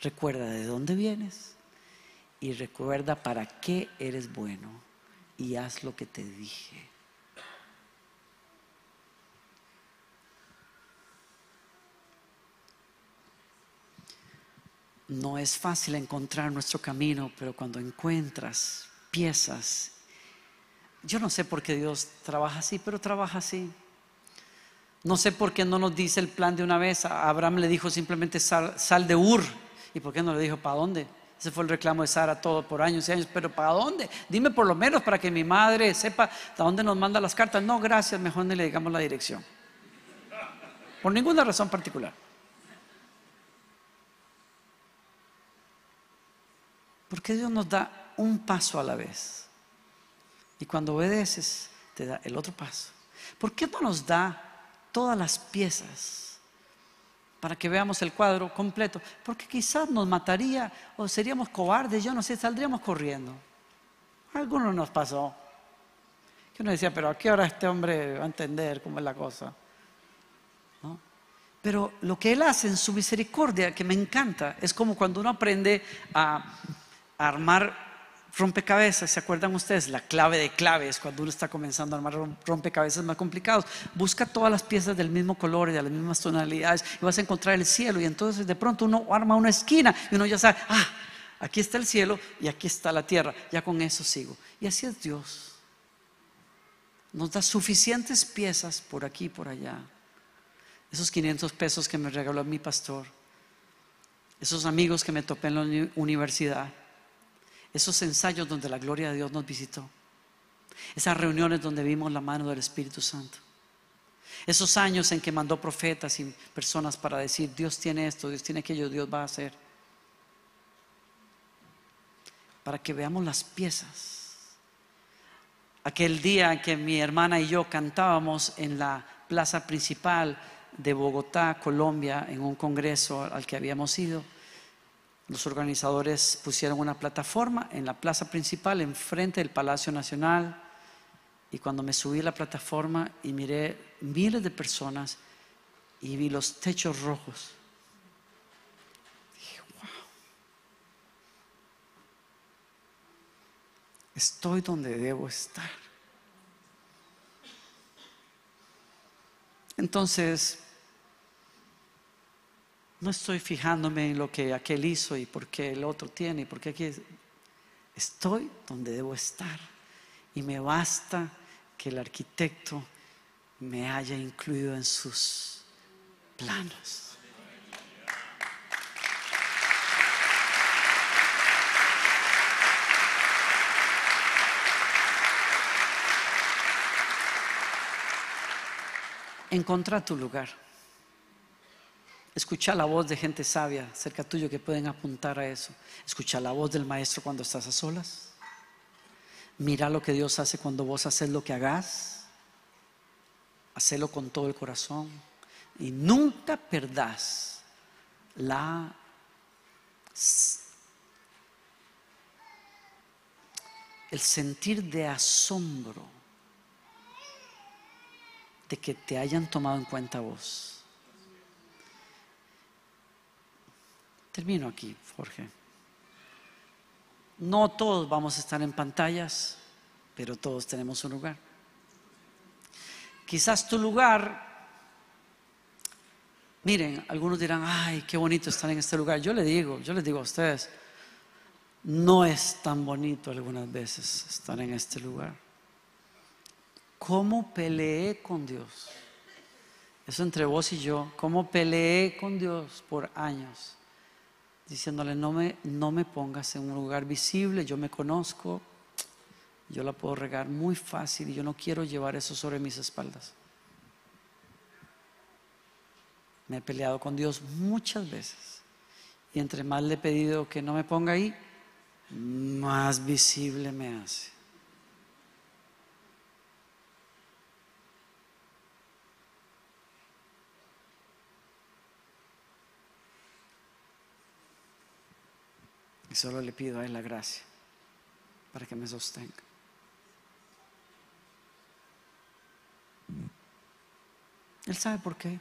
S2: recuerda de dónde vienes y recuerda para qué eres bueno y haz lo que te dije. No es fácil encontrar nuestro camino, pero cuando encuentras piezas, yo no sé por qué Dios trabaja así, pero trabaja así. No sé por qué no nos dice el plan de una vez. Abraham le dijo simplemente sal, de Ur. ¿Y por qué no le dijo para dónde? Ese fue el reclamo de Sara todo por años y años. Pero ¿para dónde? Dime por lo menos para que mi madre sepa a dónde nos manda las cartas. No, gracias, mejor ni le digamos la dirección. Por ninguna razón particular. Porque Dios nos da un paso a la vez. Y cuando obedeces, te da el otro paso. ¿Por qué no nos da todas las piezas para que veamos el cuadro completo? Porque quizás nos mataría o seríamos cobardes, yo no sé, saldríamos corriendo. Alguno nos pasó. Que uno decía, pero ¿a qué hora este hombre va a entender cómo es la cosa? Pero lo que Él hace en su misericordia, que me encanta, es como cuando uno aprende a armar rompecabezas, ¿se acuerdan ustedes? La clave de claves, cuando uno está comenzando a armar rompecabezas más complicados, busca todas las piezas del mismo color y de las mismas tonalidades y vas a encontrar el cielo y entonces de pronto uno arma una esquina y uno ya sabe, ah, aquí está el cielo y aquí está la tierra, ya con eso sigo. Y así es Dios. Nos da suficientes piezas por aquí y por allá. Esos 500 pesos que me regaló mi pastor, esos amigos que me topé en la universidad, esos ensayos donde la gloria de Dios nos visitó, esas reuniones donde vimos la mano del Espíritu Santo, esos años en que mandó profetas y personas para decir, Dios tiene esto, Dios tiene aquello, Dios va a hacer, para que veamos las piezas. Aquel día en que mi hermana y yo cantábamos en la plaza principal de Bogotá, Colombia, en un congreso al que habíamos ido, los organizadores pusieron una plataforma en la plaza principal, enfrente del Palacio Nacional. Y cuando me subí a la plataforma y miré miles de personas y vi los techos rojos, dije, wow, estoy donde debo estar. Entonces, no estoy fijándome en lo que aquel hizo y por qué el otro tiene y por qué aquí estoy donde debo estar. y me basta que el arquitecto me haya incluido en sus planos. Encontra tu lugar. Escucha la voz de gente sabia cerca tuyo que pueden apuntar a eso. Escucha la voz del maestro cuando estás a solas. Mira lo que Dios hace cuando vos haces lo que hagas. Hacelo con todo el corazón. Y nunca perdás la el sentir de asombro de que te hayan tomado en cuenta vos. Termino aquí, Jorge. No todos vamos a estar en pantallas, pero todos tenemos un lugar. Quizás tu lugar, miren, algunos dirán, ay, qué bonito estar en este lugar. Yo le digo, yo les digo a ustedes, no es tan bonito algunas veces estar en este lugar. ¿Cómo peleé con Dios? Eso entre vos y yo, ¿cómo peleé con Dios por años? Diciéndole, no me, no me pongas en un lugar visible, yo me conozco, yo la puedo regar muy fácil y yo no quiero llevar eso sobre mis espaldas. Me he peleado con Dios muchas veces y entre más le he pedido que no me ponga ahí, más visible me hace. Y solo le pido a Él la gracia para que me sostenga. Él sabe por qué.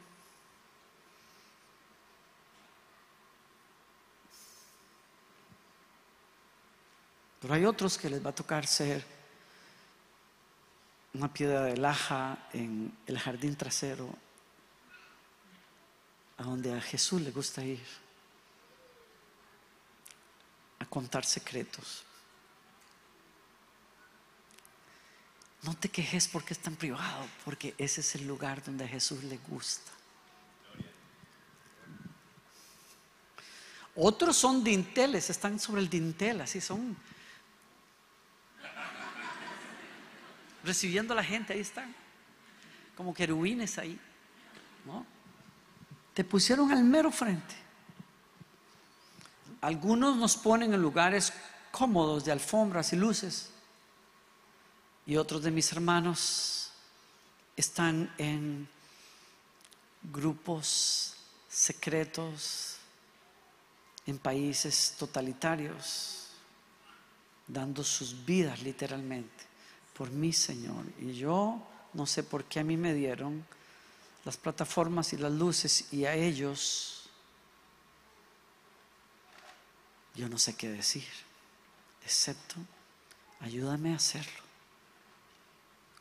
S2: Pero hay otros que les va a tocar ser una piedra de laja en el jardín trasero, a donde a Jesús le gusta ir a contar secretos. No te quejes porque es tan privado, porque ese es el lugar donde a Jesús le gusta. Otros son dinteles, están sobre el dintel, así son. Recibiendo a la gente, ahí están. Como querubines ahí. ¿no? Te pusieron al mero frente. Algunos nos ponen en lugares cómodos de alfombras y luces. Y otros de mis hermanos están en grupos secretos, en países totalitarios, dando sus vidas literalmente por mi Señor. Y yo no sé por qué a mí me dieron las plataformas y las luces y a ellos yo no sé qué decir, excepto ayúdame a hacerlo.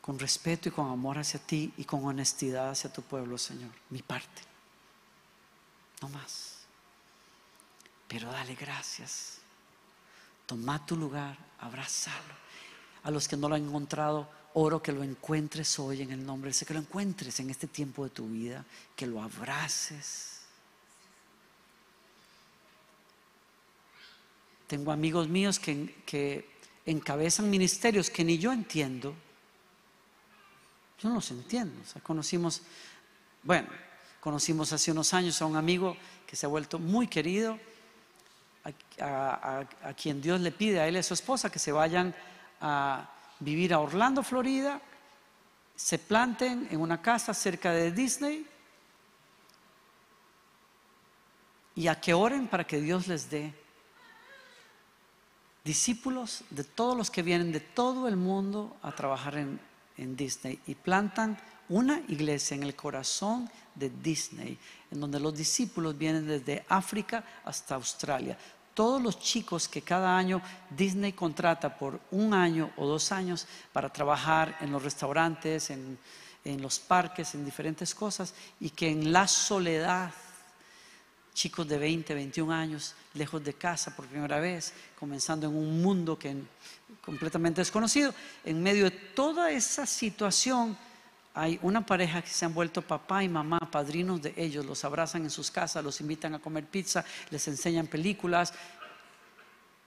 S2: Con respeto y con amor hacia ti y con honestidad hacia tu pueblo, Señor. Mi parte. No más. Pero dale gracias. Toma tu lugar, abrazalo. A los que no lo han encontrado, oro que lo encuentres hoy en el nombre. Sé que lo encuentres en este tiempo de tu vida, que lo abraces Tengo amigos míos que, encabezan ministerios que ni yo entiendo. Yo no los entiendo. Conocimos, bueno, conocimos hace unos años a un amigo que se ha vuelto muy querido, a, a, quien Dios le pide a él y a su esposa que se vayan a vivir a Orlando, Florida, se planten en una casa cerca de Disney y a que oren para que Dios les dé discípulos de todos los que vienen de todo el mundo a trabajar en, Disney y plantan una iglesia en el corazón de Disney, en donde los discípulos vienen desde África hasta Australia. Todos los chicos que cada año Disney contrata por un año o dos años para trabajar en los restaurantes, en, los parques, en diferentes cosas, y que en la soledad chicos de 20, 21 años, lejos de casa por primera vez, comenzando en un mundo que completamente desconocido. En medio de toda esa situación, hay una pareja que se han vuelto papá y mamá, padrinos de ellos, los abrazan en sus casas, los invitan a comer pizza, les enseñan películas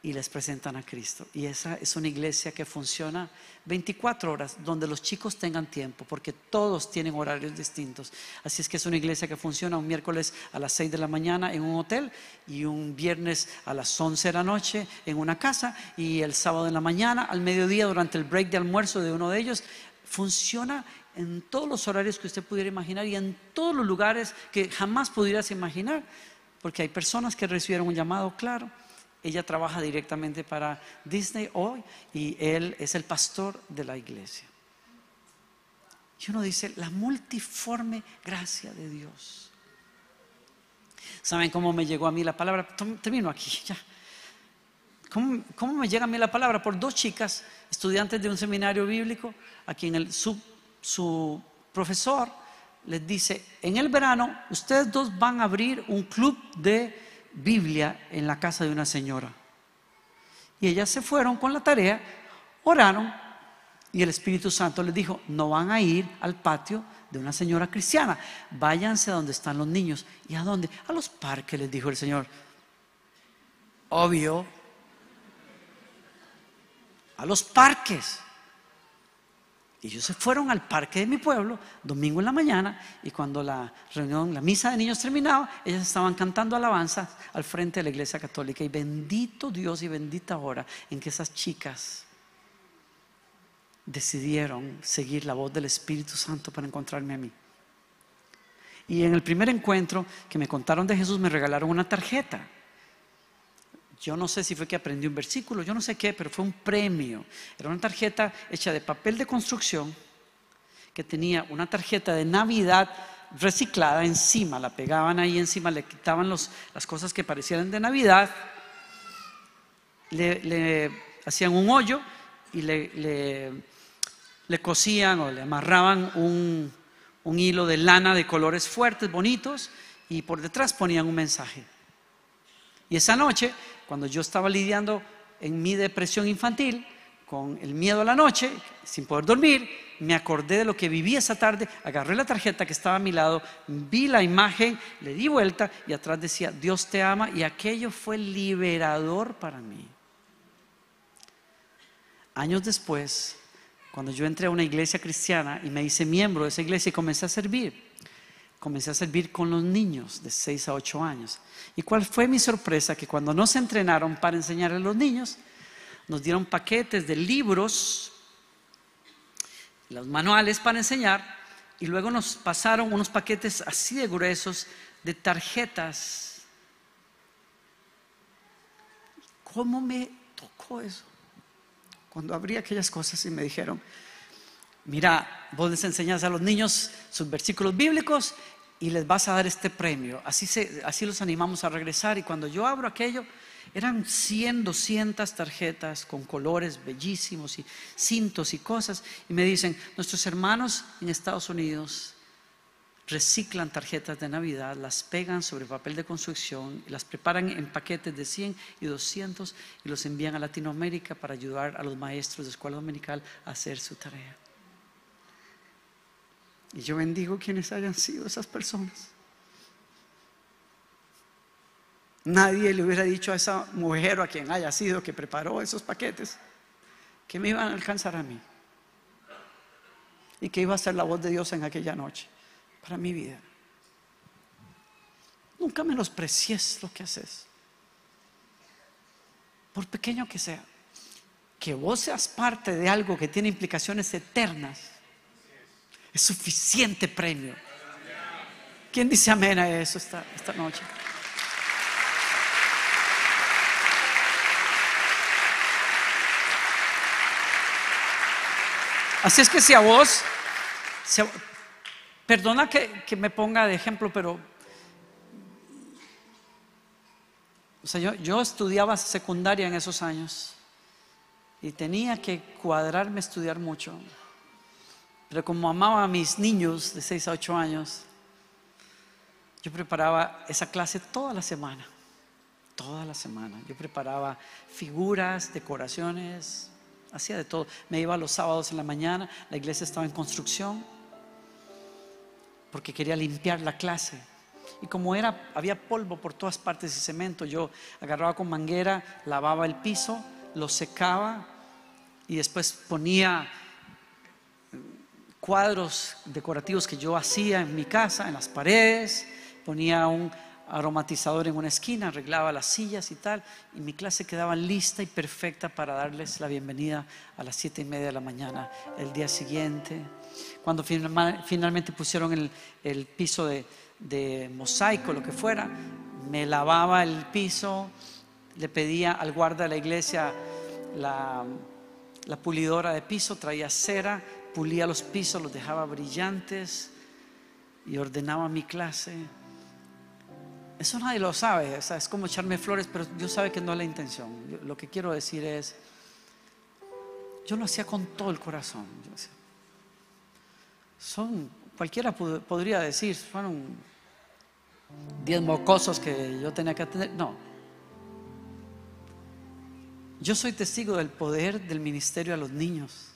S2: y les presentan a Cristo. Y esa es una iglesia que funciona 24 horas, donde los chicos tengan tiempo, porque todos tienen horarios distintos. Así es que es una iglesia que funciona un miércoles a las 6 de la mañana en un hotel y un viernes a las 11 de la noche en una casa y el sábado en la mañana, al mediodía, durante el break de almuerzo de uno de ellos. Funciona en todos los horarios que usted pudiera imaginar y en todos los lugares que jamás pudieras imaginar, porque hay personas que recibieron un llamado claro. Ella trabaja directamente para Disney hoy y él es el pastor de la iglesia. Y uno dice, la multiforme gracia de Dios. ¿Saben cómo me llegó a mí la palabra? Termino aquí, *laughs* ya. ¿Cómo, me llega a mí la palabra? Por dos chicas, estudiantes de un seminario bíblico, a quien el, su su profesor les dice, en el verano ustedes dos van a abrir un club de Biblia en la casa de una señora. Y ellas se fueron con la tarea, oraron y el Espíritu Santo les dijo, no van a ir al patio de una señora cristiana, váyanse a donde están los niños. ¿Y a dónde? A los parques, les dijo el Señor. Obvio. A los parques. Y ellos se fueron al parque de mi pueblo, domingo en la mañana, y cuando la reunión, la misa de niños terminaba, ellas estaban cantando alabanzas al frente de la iglesia católica. Y bendito Dios y bendita hora en que esas chicas decidieron seguir la voz del Espíritu Santo para encontrarme a mí. Y en el primer encuentro que me contaron de Jesús, me regalaron una tarjeta. Yo no sé si fue que aprendí un versículo, yo no sé qué, pero fue un premio. Era una tarjeta hecha de papel de construcción que tenía una tarjeta de Navidad reciclada encima, la pegaban ahí encima, le quitaban las cosas que parecieran de Navidad, le, hacían un hoyo y le, le, cosían o le amarraban un, un hilo de lana de colores fuertes, bonitos, y por detrás ponían un mensaje. Y esa noche cuando yo estaba lidiando en mi depresión infantil, con el miedo a la noche, sin poder dormir, me acordé de lo que viví esa tarde, agarré la tarjeta que estaba a mi lado, vi la imagen, le di vuelta y atrás decía, Dios te ama y aquello fue liberador para mí. Años después, cuando yo entré a una iglesia cristiana y me hice miembro de esa iglesia y comencé a servir, comencé a servir con los niños de 6 a 8 años. ¿Y cuál fue mi sorpresa? Que cuando nos entrenaron para enseñar a los niños, nos dieron paquetes de libros, los manuales para enseñar, y luego nos pasaron unos paquetes así de gruesos de tarjetas. ¿Cómo me tocó eso? Cuando abrí aquellas cosas y me dijeron, mira, vos les enseñas a los niños sus versículos bíblicos y les vas a dar este premio. Así, se, así los animamos a regresar. Y cuando yo abro aquello, eran 100, 200 tarjetas con colores bellísimos y cintos y cosas. Y me dicen, nuestros hermanos en Estados Unidos reciclan tarjetas de Navidad, las pegan sobre papel de construcción, las preparan en paquetes de 100 y 200 y los envían a Latinoamérica para ayudar a los maestros de escuela dominical a hacer su tarea. Y yo bendigo quienes hayan sido esas personas. Nadie le hubiera dicho a esa mujer o a quien haya sido que preparó esos paquetes que me iban a alcanzar a mí. Y que iba a ser la voz de Dios en aquella noche para mi vida. Nunca menosprecies lo que haces. Por pequeño que sea. Que vos seas parte de algo que tiene implicaciones eternas es suficiente premio. ¿Quién dice amén a eso esta, esta noche? Así es que si a vos, perdona que, que, me ponga de ejemplo, pero o sea, yo, yo estudiaba secundaria en esos años y tenía que cuadrarme estudiar mucho. Pero como amaba a mis niños de 6 a 8 años, Yo preparaba esa clase toda la semana, toda la semana. Yo preparaba figuras, decoraciones, hacía de todo. Me iba los sábados en la mañana, la iglesia estaba en construcción, porque quería limpiar la clase. Y como era, había polvo por todas partes y cemento, yo agarraba con manguera, lavaba el piso, lo secaba y después ponía cuadros decorativos que yo hacía en mi casa, en las paredes, ponía un aromatizador en una esquina, arreglaba las sillas y tal, y mi clase quedaba lista y perfecta para darles la bienvenida a las siete y media de la mañana el día siguiente. Cuando finalmente pusieron el, piso de, mosaico, lo que fuera, me lavaba el piso, le pedía al guarda de la iglesia la, la pulidora de piso, traía cera, pulía los pisos, los dejaba brillantes y ordenaba mi clase. Eso nadie lo sabe, es como echarme flores, pero Dios sabe que no es la intención. lo que quiero decir es, yo lo hacía con todo el corazón. son, cualquiera podría decir, fueron diez mocosos que yo tenía que atender. No. Yo soy testigo del poder del ministerio a los niños.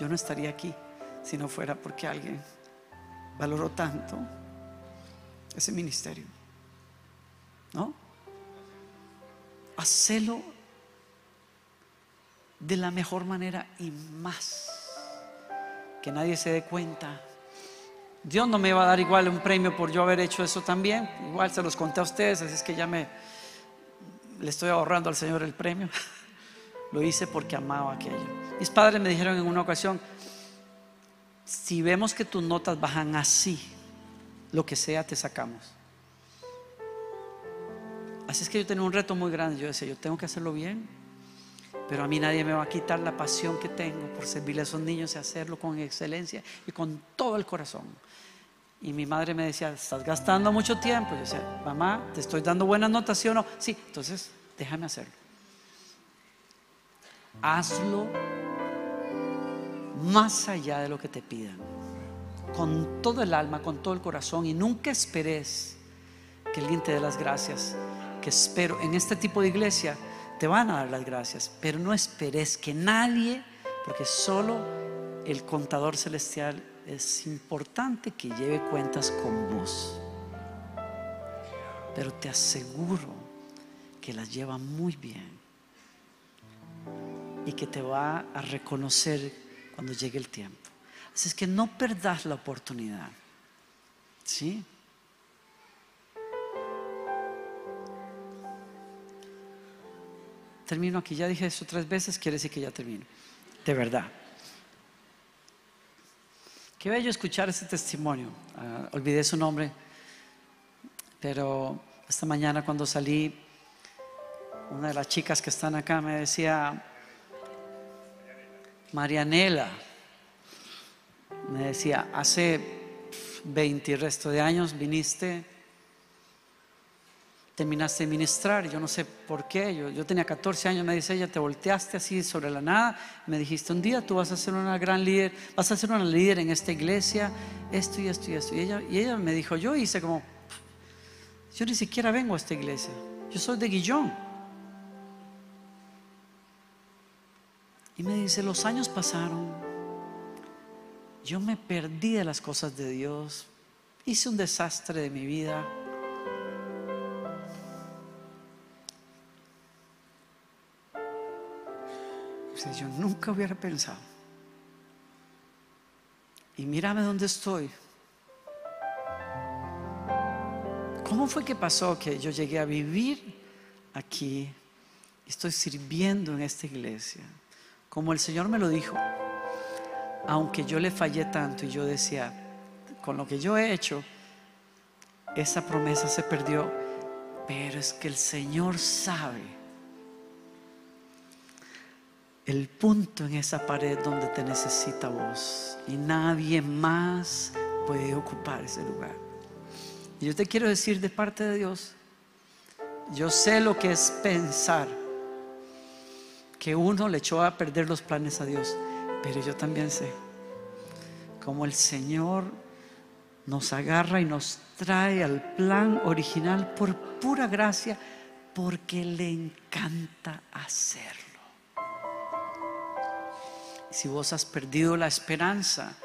S2: Yo no estaría aquí si no fuera porque alguien valoró tanto ese ministerio. ¿no? Hacelo de la mejor manera y más. Que nadie se dé cuenta. Dios no me va a dar igual un premio por yo haber hecho eso también. Igual se los conté a ustedes, así es que ya me le estoy ahorrando al Señor el premio. *laughs* Lo hice porque amaba aquello. Mis padres me dijeron en una ocasión, si vemos que tus notas bajan así, lo que sea te sacamos. Así es que yo tenía un reto muy grande. Yo decía, yo tengo que hacerlo bien, pero a mí nadie me va a quitar la pasión que tengo por servirle a esos niños y hacerlo con excelencia y con todo el corazón. Y mi madre me decía, estás gastando mucho tiempo. Yo decía, mamá, te estoy dando buena anotación o no? Sí, entonces déjame hacerlo. Hazlo más allá de lo que te pidan, con todo el alma, con todo el corazón y nunca esperes que alguien te dé las gracias que espero en este tipo de iglesia te van a dar las gracias, pero no esperes que nadie, porque solo el contador celestial es importante que lleve cuentas con vos. Pero te aseguro que las lleva muy bien y que te va a reconocer cuando llegue el tiempo. Así es que no perdas la oportunidad. ¿Sí? termino aquí. Ya dije eso tres veces, quiere decir que ya termino. De verdad. Qué bello escuchar ese testimonio. Ah, olvidé su nombre, pero esta mañana cuando salí, una de las chicas que están acá me decía, Marianela, me decía, hace 20 y resto de años viniste terminaste de ministrar. Yo no sé por qué. Yo, yo, tenía 14 años, me dice ella, te volteaste así sobre la nada. Me dijiste, un día tú vas a ser una gran líder, vas a ser una líder en esta iglesia, esto y esto y esto. Y ella, y ella me dijo, yo hice como, yo ni siquiera vengo a esta iglesia. Yo soy de Guillón. Y me dice, los años pasaron. Yo me perdí de las cosas de Dios. Hice un desastre de mi vida yo nunca hubiera pensado. Y mírame dónde estoy. ¿Cómo fue que pasó que yo llegué a vivir aquí? Estoy sirviendo en esta iglesia. Como el Señor me lo dijo. Aunque yo le fallé tanto y yo decía, con lo que yo he hecho, esa promesa se perdió. Pero es que el Señor sabe el punto en esa pared donde te necesita vos y nadie más puede ocupar ese lugar. Y yo te quiero decir de parte de Dios, yo sé lo que es pensar que uno le echó a perder los planes a Dios, pero yo también sé como el Señor nos agarra y nos trae al plan original por pura gracia, porque le encanta hacerlo. Si vos has perdido la esperanza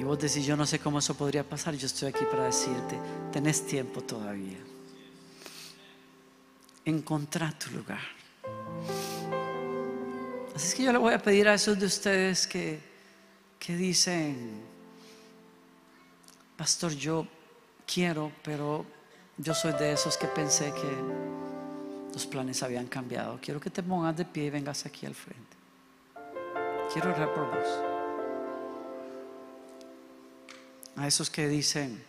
S2: y vos decís, yo no sé cómo eso podría pasar, yo estoy aquí para decirte, tenés tiempo todavía. Encontrá tu lugar. Así es que yo le voy a pedir a esos de ustedes que, que dicen, pastor, yo quiero, pero yo soy de esos que pensé que los planes habían cambiado. Quiero que te pongas de pie y vengas aquí al frente. Quiero orar por vos. A esos que dicen,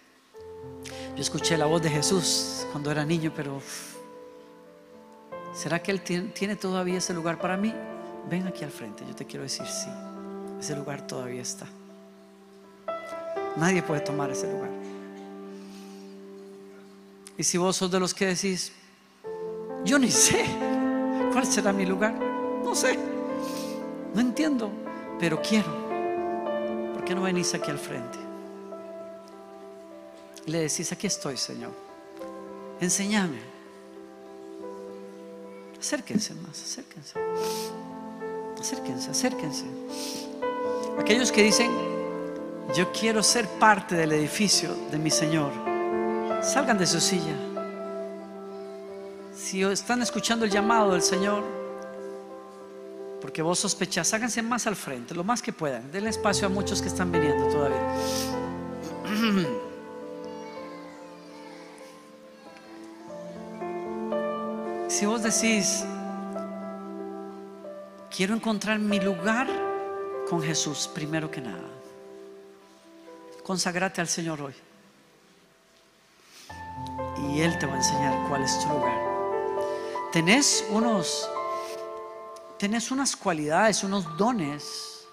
S2: yo escuché la voz de Jesús cuando era niño, pero ¿será que Él tiene, todavía ese lugar para mí? Ven aquí al frente, yo te quiero decir sí, ese lugar todavía está. Nadie puede tomar ese lugar. Y si vos sos de los que decís, yo ni sé cuál será mi lugar, no sé. No entiendo, pero quiero. ¿Por qué no venís aquí al frente? le decís, aquí estoy, Señor. Enséñame. Acérquense más, acérquense. Acérquense, acérquense. Aquellos que dicen, yo quiero ser parte del edificio de mi Señor, salgan de su silla. Si están escuchando el llamado del Señor, porque vos sospechás, háganse más al frente, lo más que puedan. Denle espacio a muchos que están viniendo todavía. *clears throat* Si vos decís, quiero encontrar mi lugar con Jesús primero que nada, consagrate al Señor hoy. Y Él te va a enseñar cuál es tu lugar. Tenés unos Tienes unas cualidades, unos dones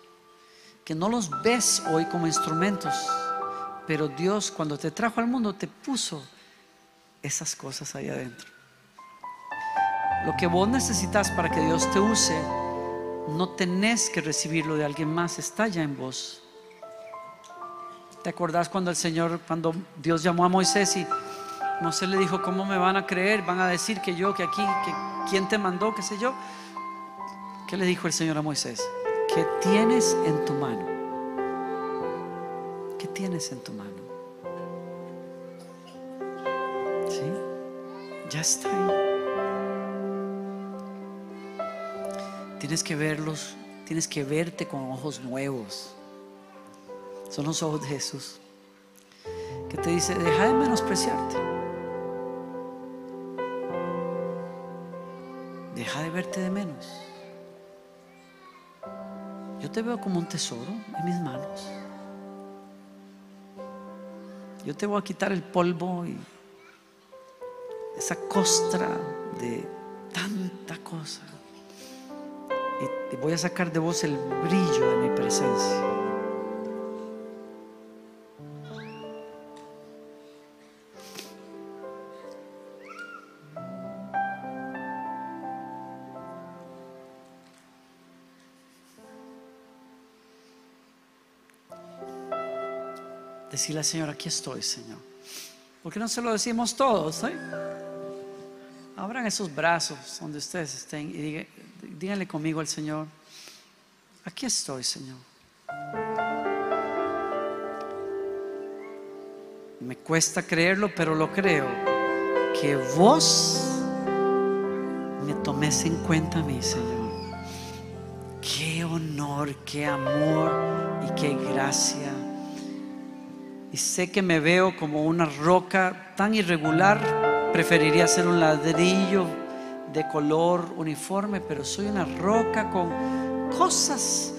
S2: que no los ves hoy como instrumentos, pero Dios cuando te trajo al mundo te puso esas cosas ahí adentro. Lo que vos necesitas para que Dios te use, no tenés que recibirlo de alguien más, está ya en vos. ¿Te acordás cuando el Señor, cuando Dios llamó a Moisés y Moisés le dijo, ¿cómo me van a creer? Van a decir que yo, que aquí, que quién te mandó, qué sé yo. ¿Qué le dijo el Señor a Moisés? ¿Qué tienes en tu mano? ¿Qué tienes en tu mano? ¿Sí? Ya está ahí. Tienes que verlos, tienes que verte con ojos nuevos. Son los ojos de Jesús. Que te dice, deja de menospreciarte. Deja de verte de menos. Yo te veo como un tesoro en mis manos. Yo te voy a quitar el polvo y esa costra de tanta cosa. Y voy a sacar de vos el brillo de mi presencia. Decirle al Señor, aquí estoy, Señor. porque no se lo decimos todos? Eh? Abran esos brazos donde ustedes estén y díganle conmigo al Señor, aquí estoy, Señor. Me cuesta creerlo, pero lo creo. Que vos me tomes en cuenta a mí, Señor. Qué honor, qué amor y qué gracia y sé que me veo como una roca tan irregular, preferiría ser un ladrillo de color uniforme, pero soy una roca con cosas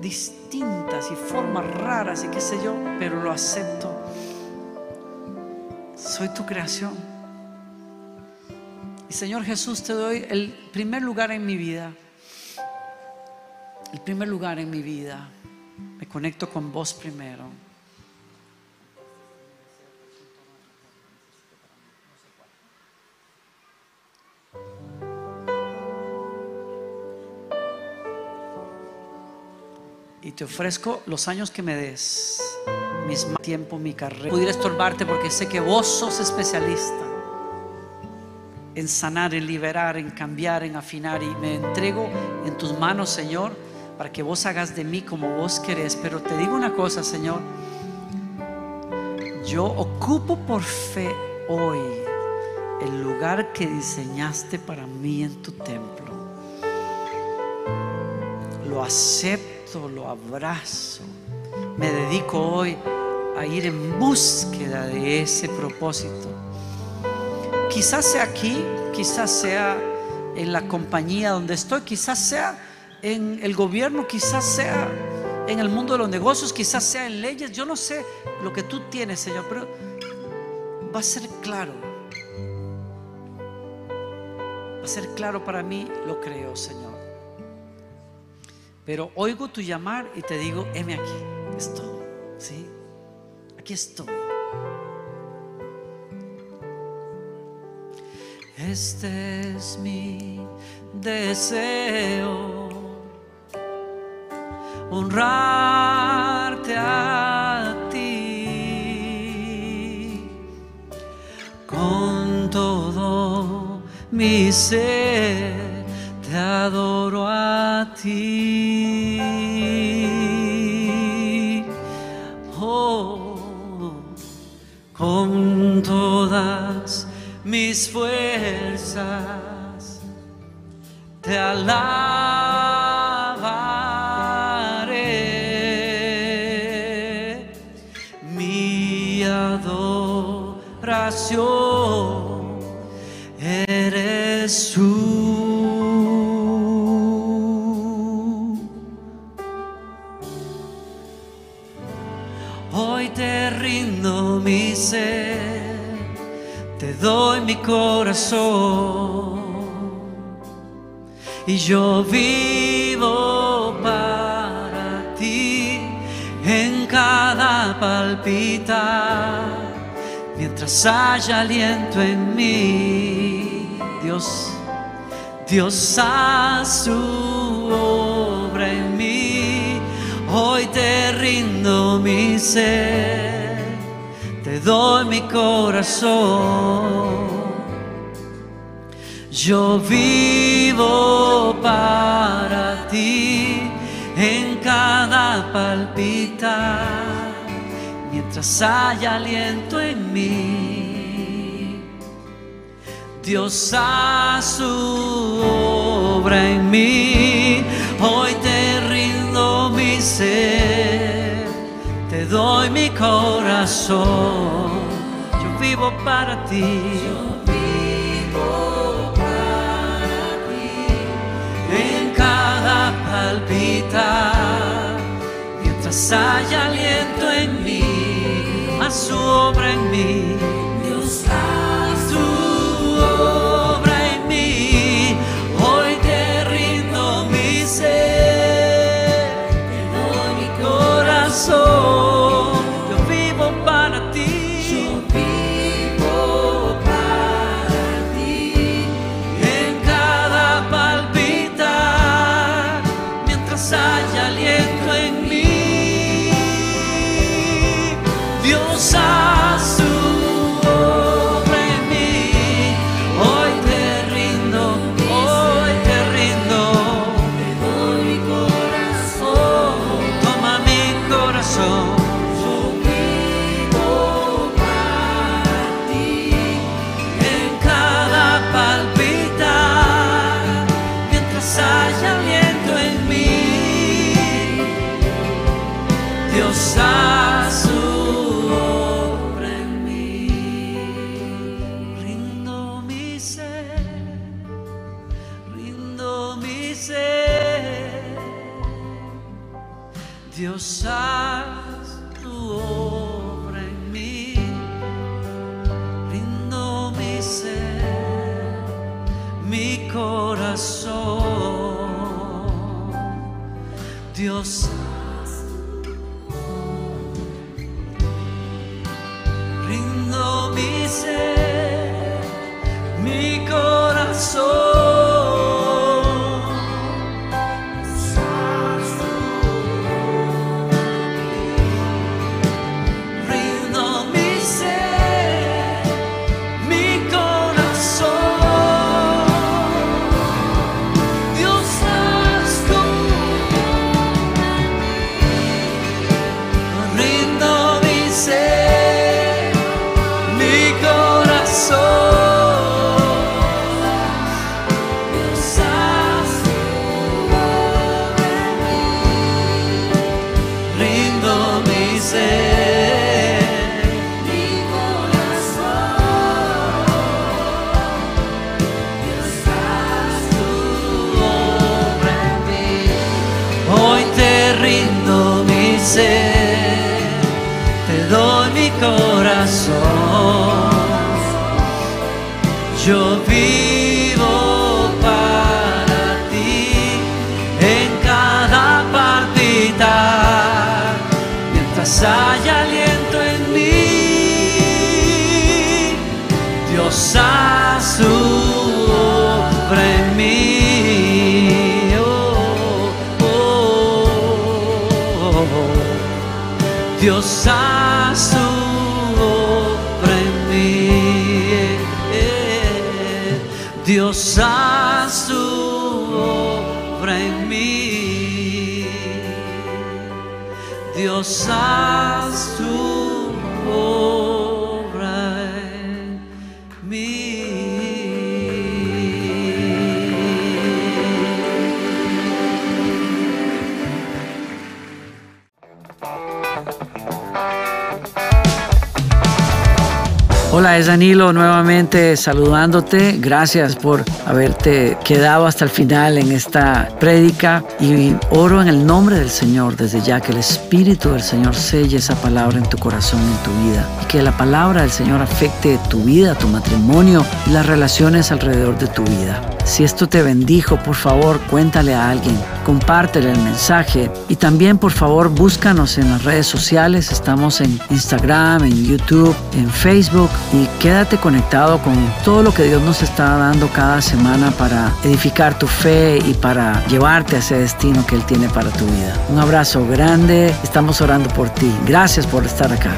S2: distintas y formas raras y qué sé yo, pero lo acepto. Soy tu creación. Y Señor Jesús, te doy el primer lugar en mi vida. El primer lugar en mi vida. Me conecto con vos primero. Te ofrezco los años que me des, mis tiempo, mi carrera. Pudiera estorbarte porque sé que vos sos especialista en sanar, en liberar, en cambiar, en afinar. Y me entrego en tus manos, Señor, para que vos hagas de mí como vos querés. Pero te digo una cosa, Señor. Yo ocupo por fe hoy el lugar que diseñaste para mí en tu templo. Lo acepto, lo abrazo. Me dedico hoy a ir en búsqueda de ese propósito. Quizás sea aquí, quizás sea en la compañía donde estoy, quizás sea en el gobierno, quizás sea en el mundo de los negocios, quizás sea en leyes, yo no sé lo que tú tienes, Señor, pero va a ser claro. Va a ser claro para mí, lo creo, Señor. Pero oigo tu llamar y te digo, heme aquí, estoy, ¿sí? Aquí estoy. Este es mi deseo, honrarte a ti con todo mi ser, adoro a ti. Oh, con todas mis fuerzas te alabaré. Mi adoración eres tú. Doy mi corazón. Y yo vivo para ti en cada palpitar, mientras haya aliento en mí, Dios, Dios hace su obra en mí. Hoy te rindo mi ser, doy mi corazón. Yo vivo para ti en cada palpitar, mientras haya aliento en mí. Dios hace su obra en mí. Hoy te rindo mi ser, te doy mi corazón. Yo vivo para ti. en cada palpitar, mientras haya aliento en mí, a su obra en mí.
S1: Es Danilo nuevamente saludándote. Gracias por haberte quedado hasta el final en esta prédica y oro en el nombre del Señor desde ya que el Espíritu del Señor selle esa palabra en tu corazón, en tu vida y que la palabra del Señor afecte tu vida, tu matrimonio y las relaciones alrededor de tu vida. Si esto te bendijo, por favor, cuéntale a alguien, compártele el mensaje y también, por favor, búscanos en las redes sociales. Estamos en Instagram, en YouTube, en Facebook y quédate conectado con todo lo que Dios nos está dando cada semana para edificar tu fe y para llevarte a ese destino que Él tiene para tu vida. Un abrazo grande, estamos orando por ti. Gracias por estar acá.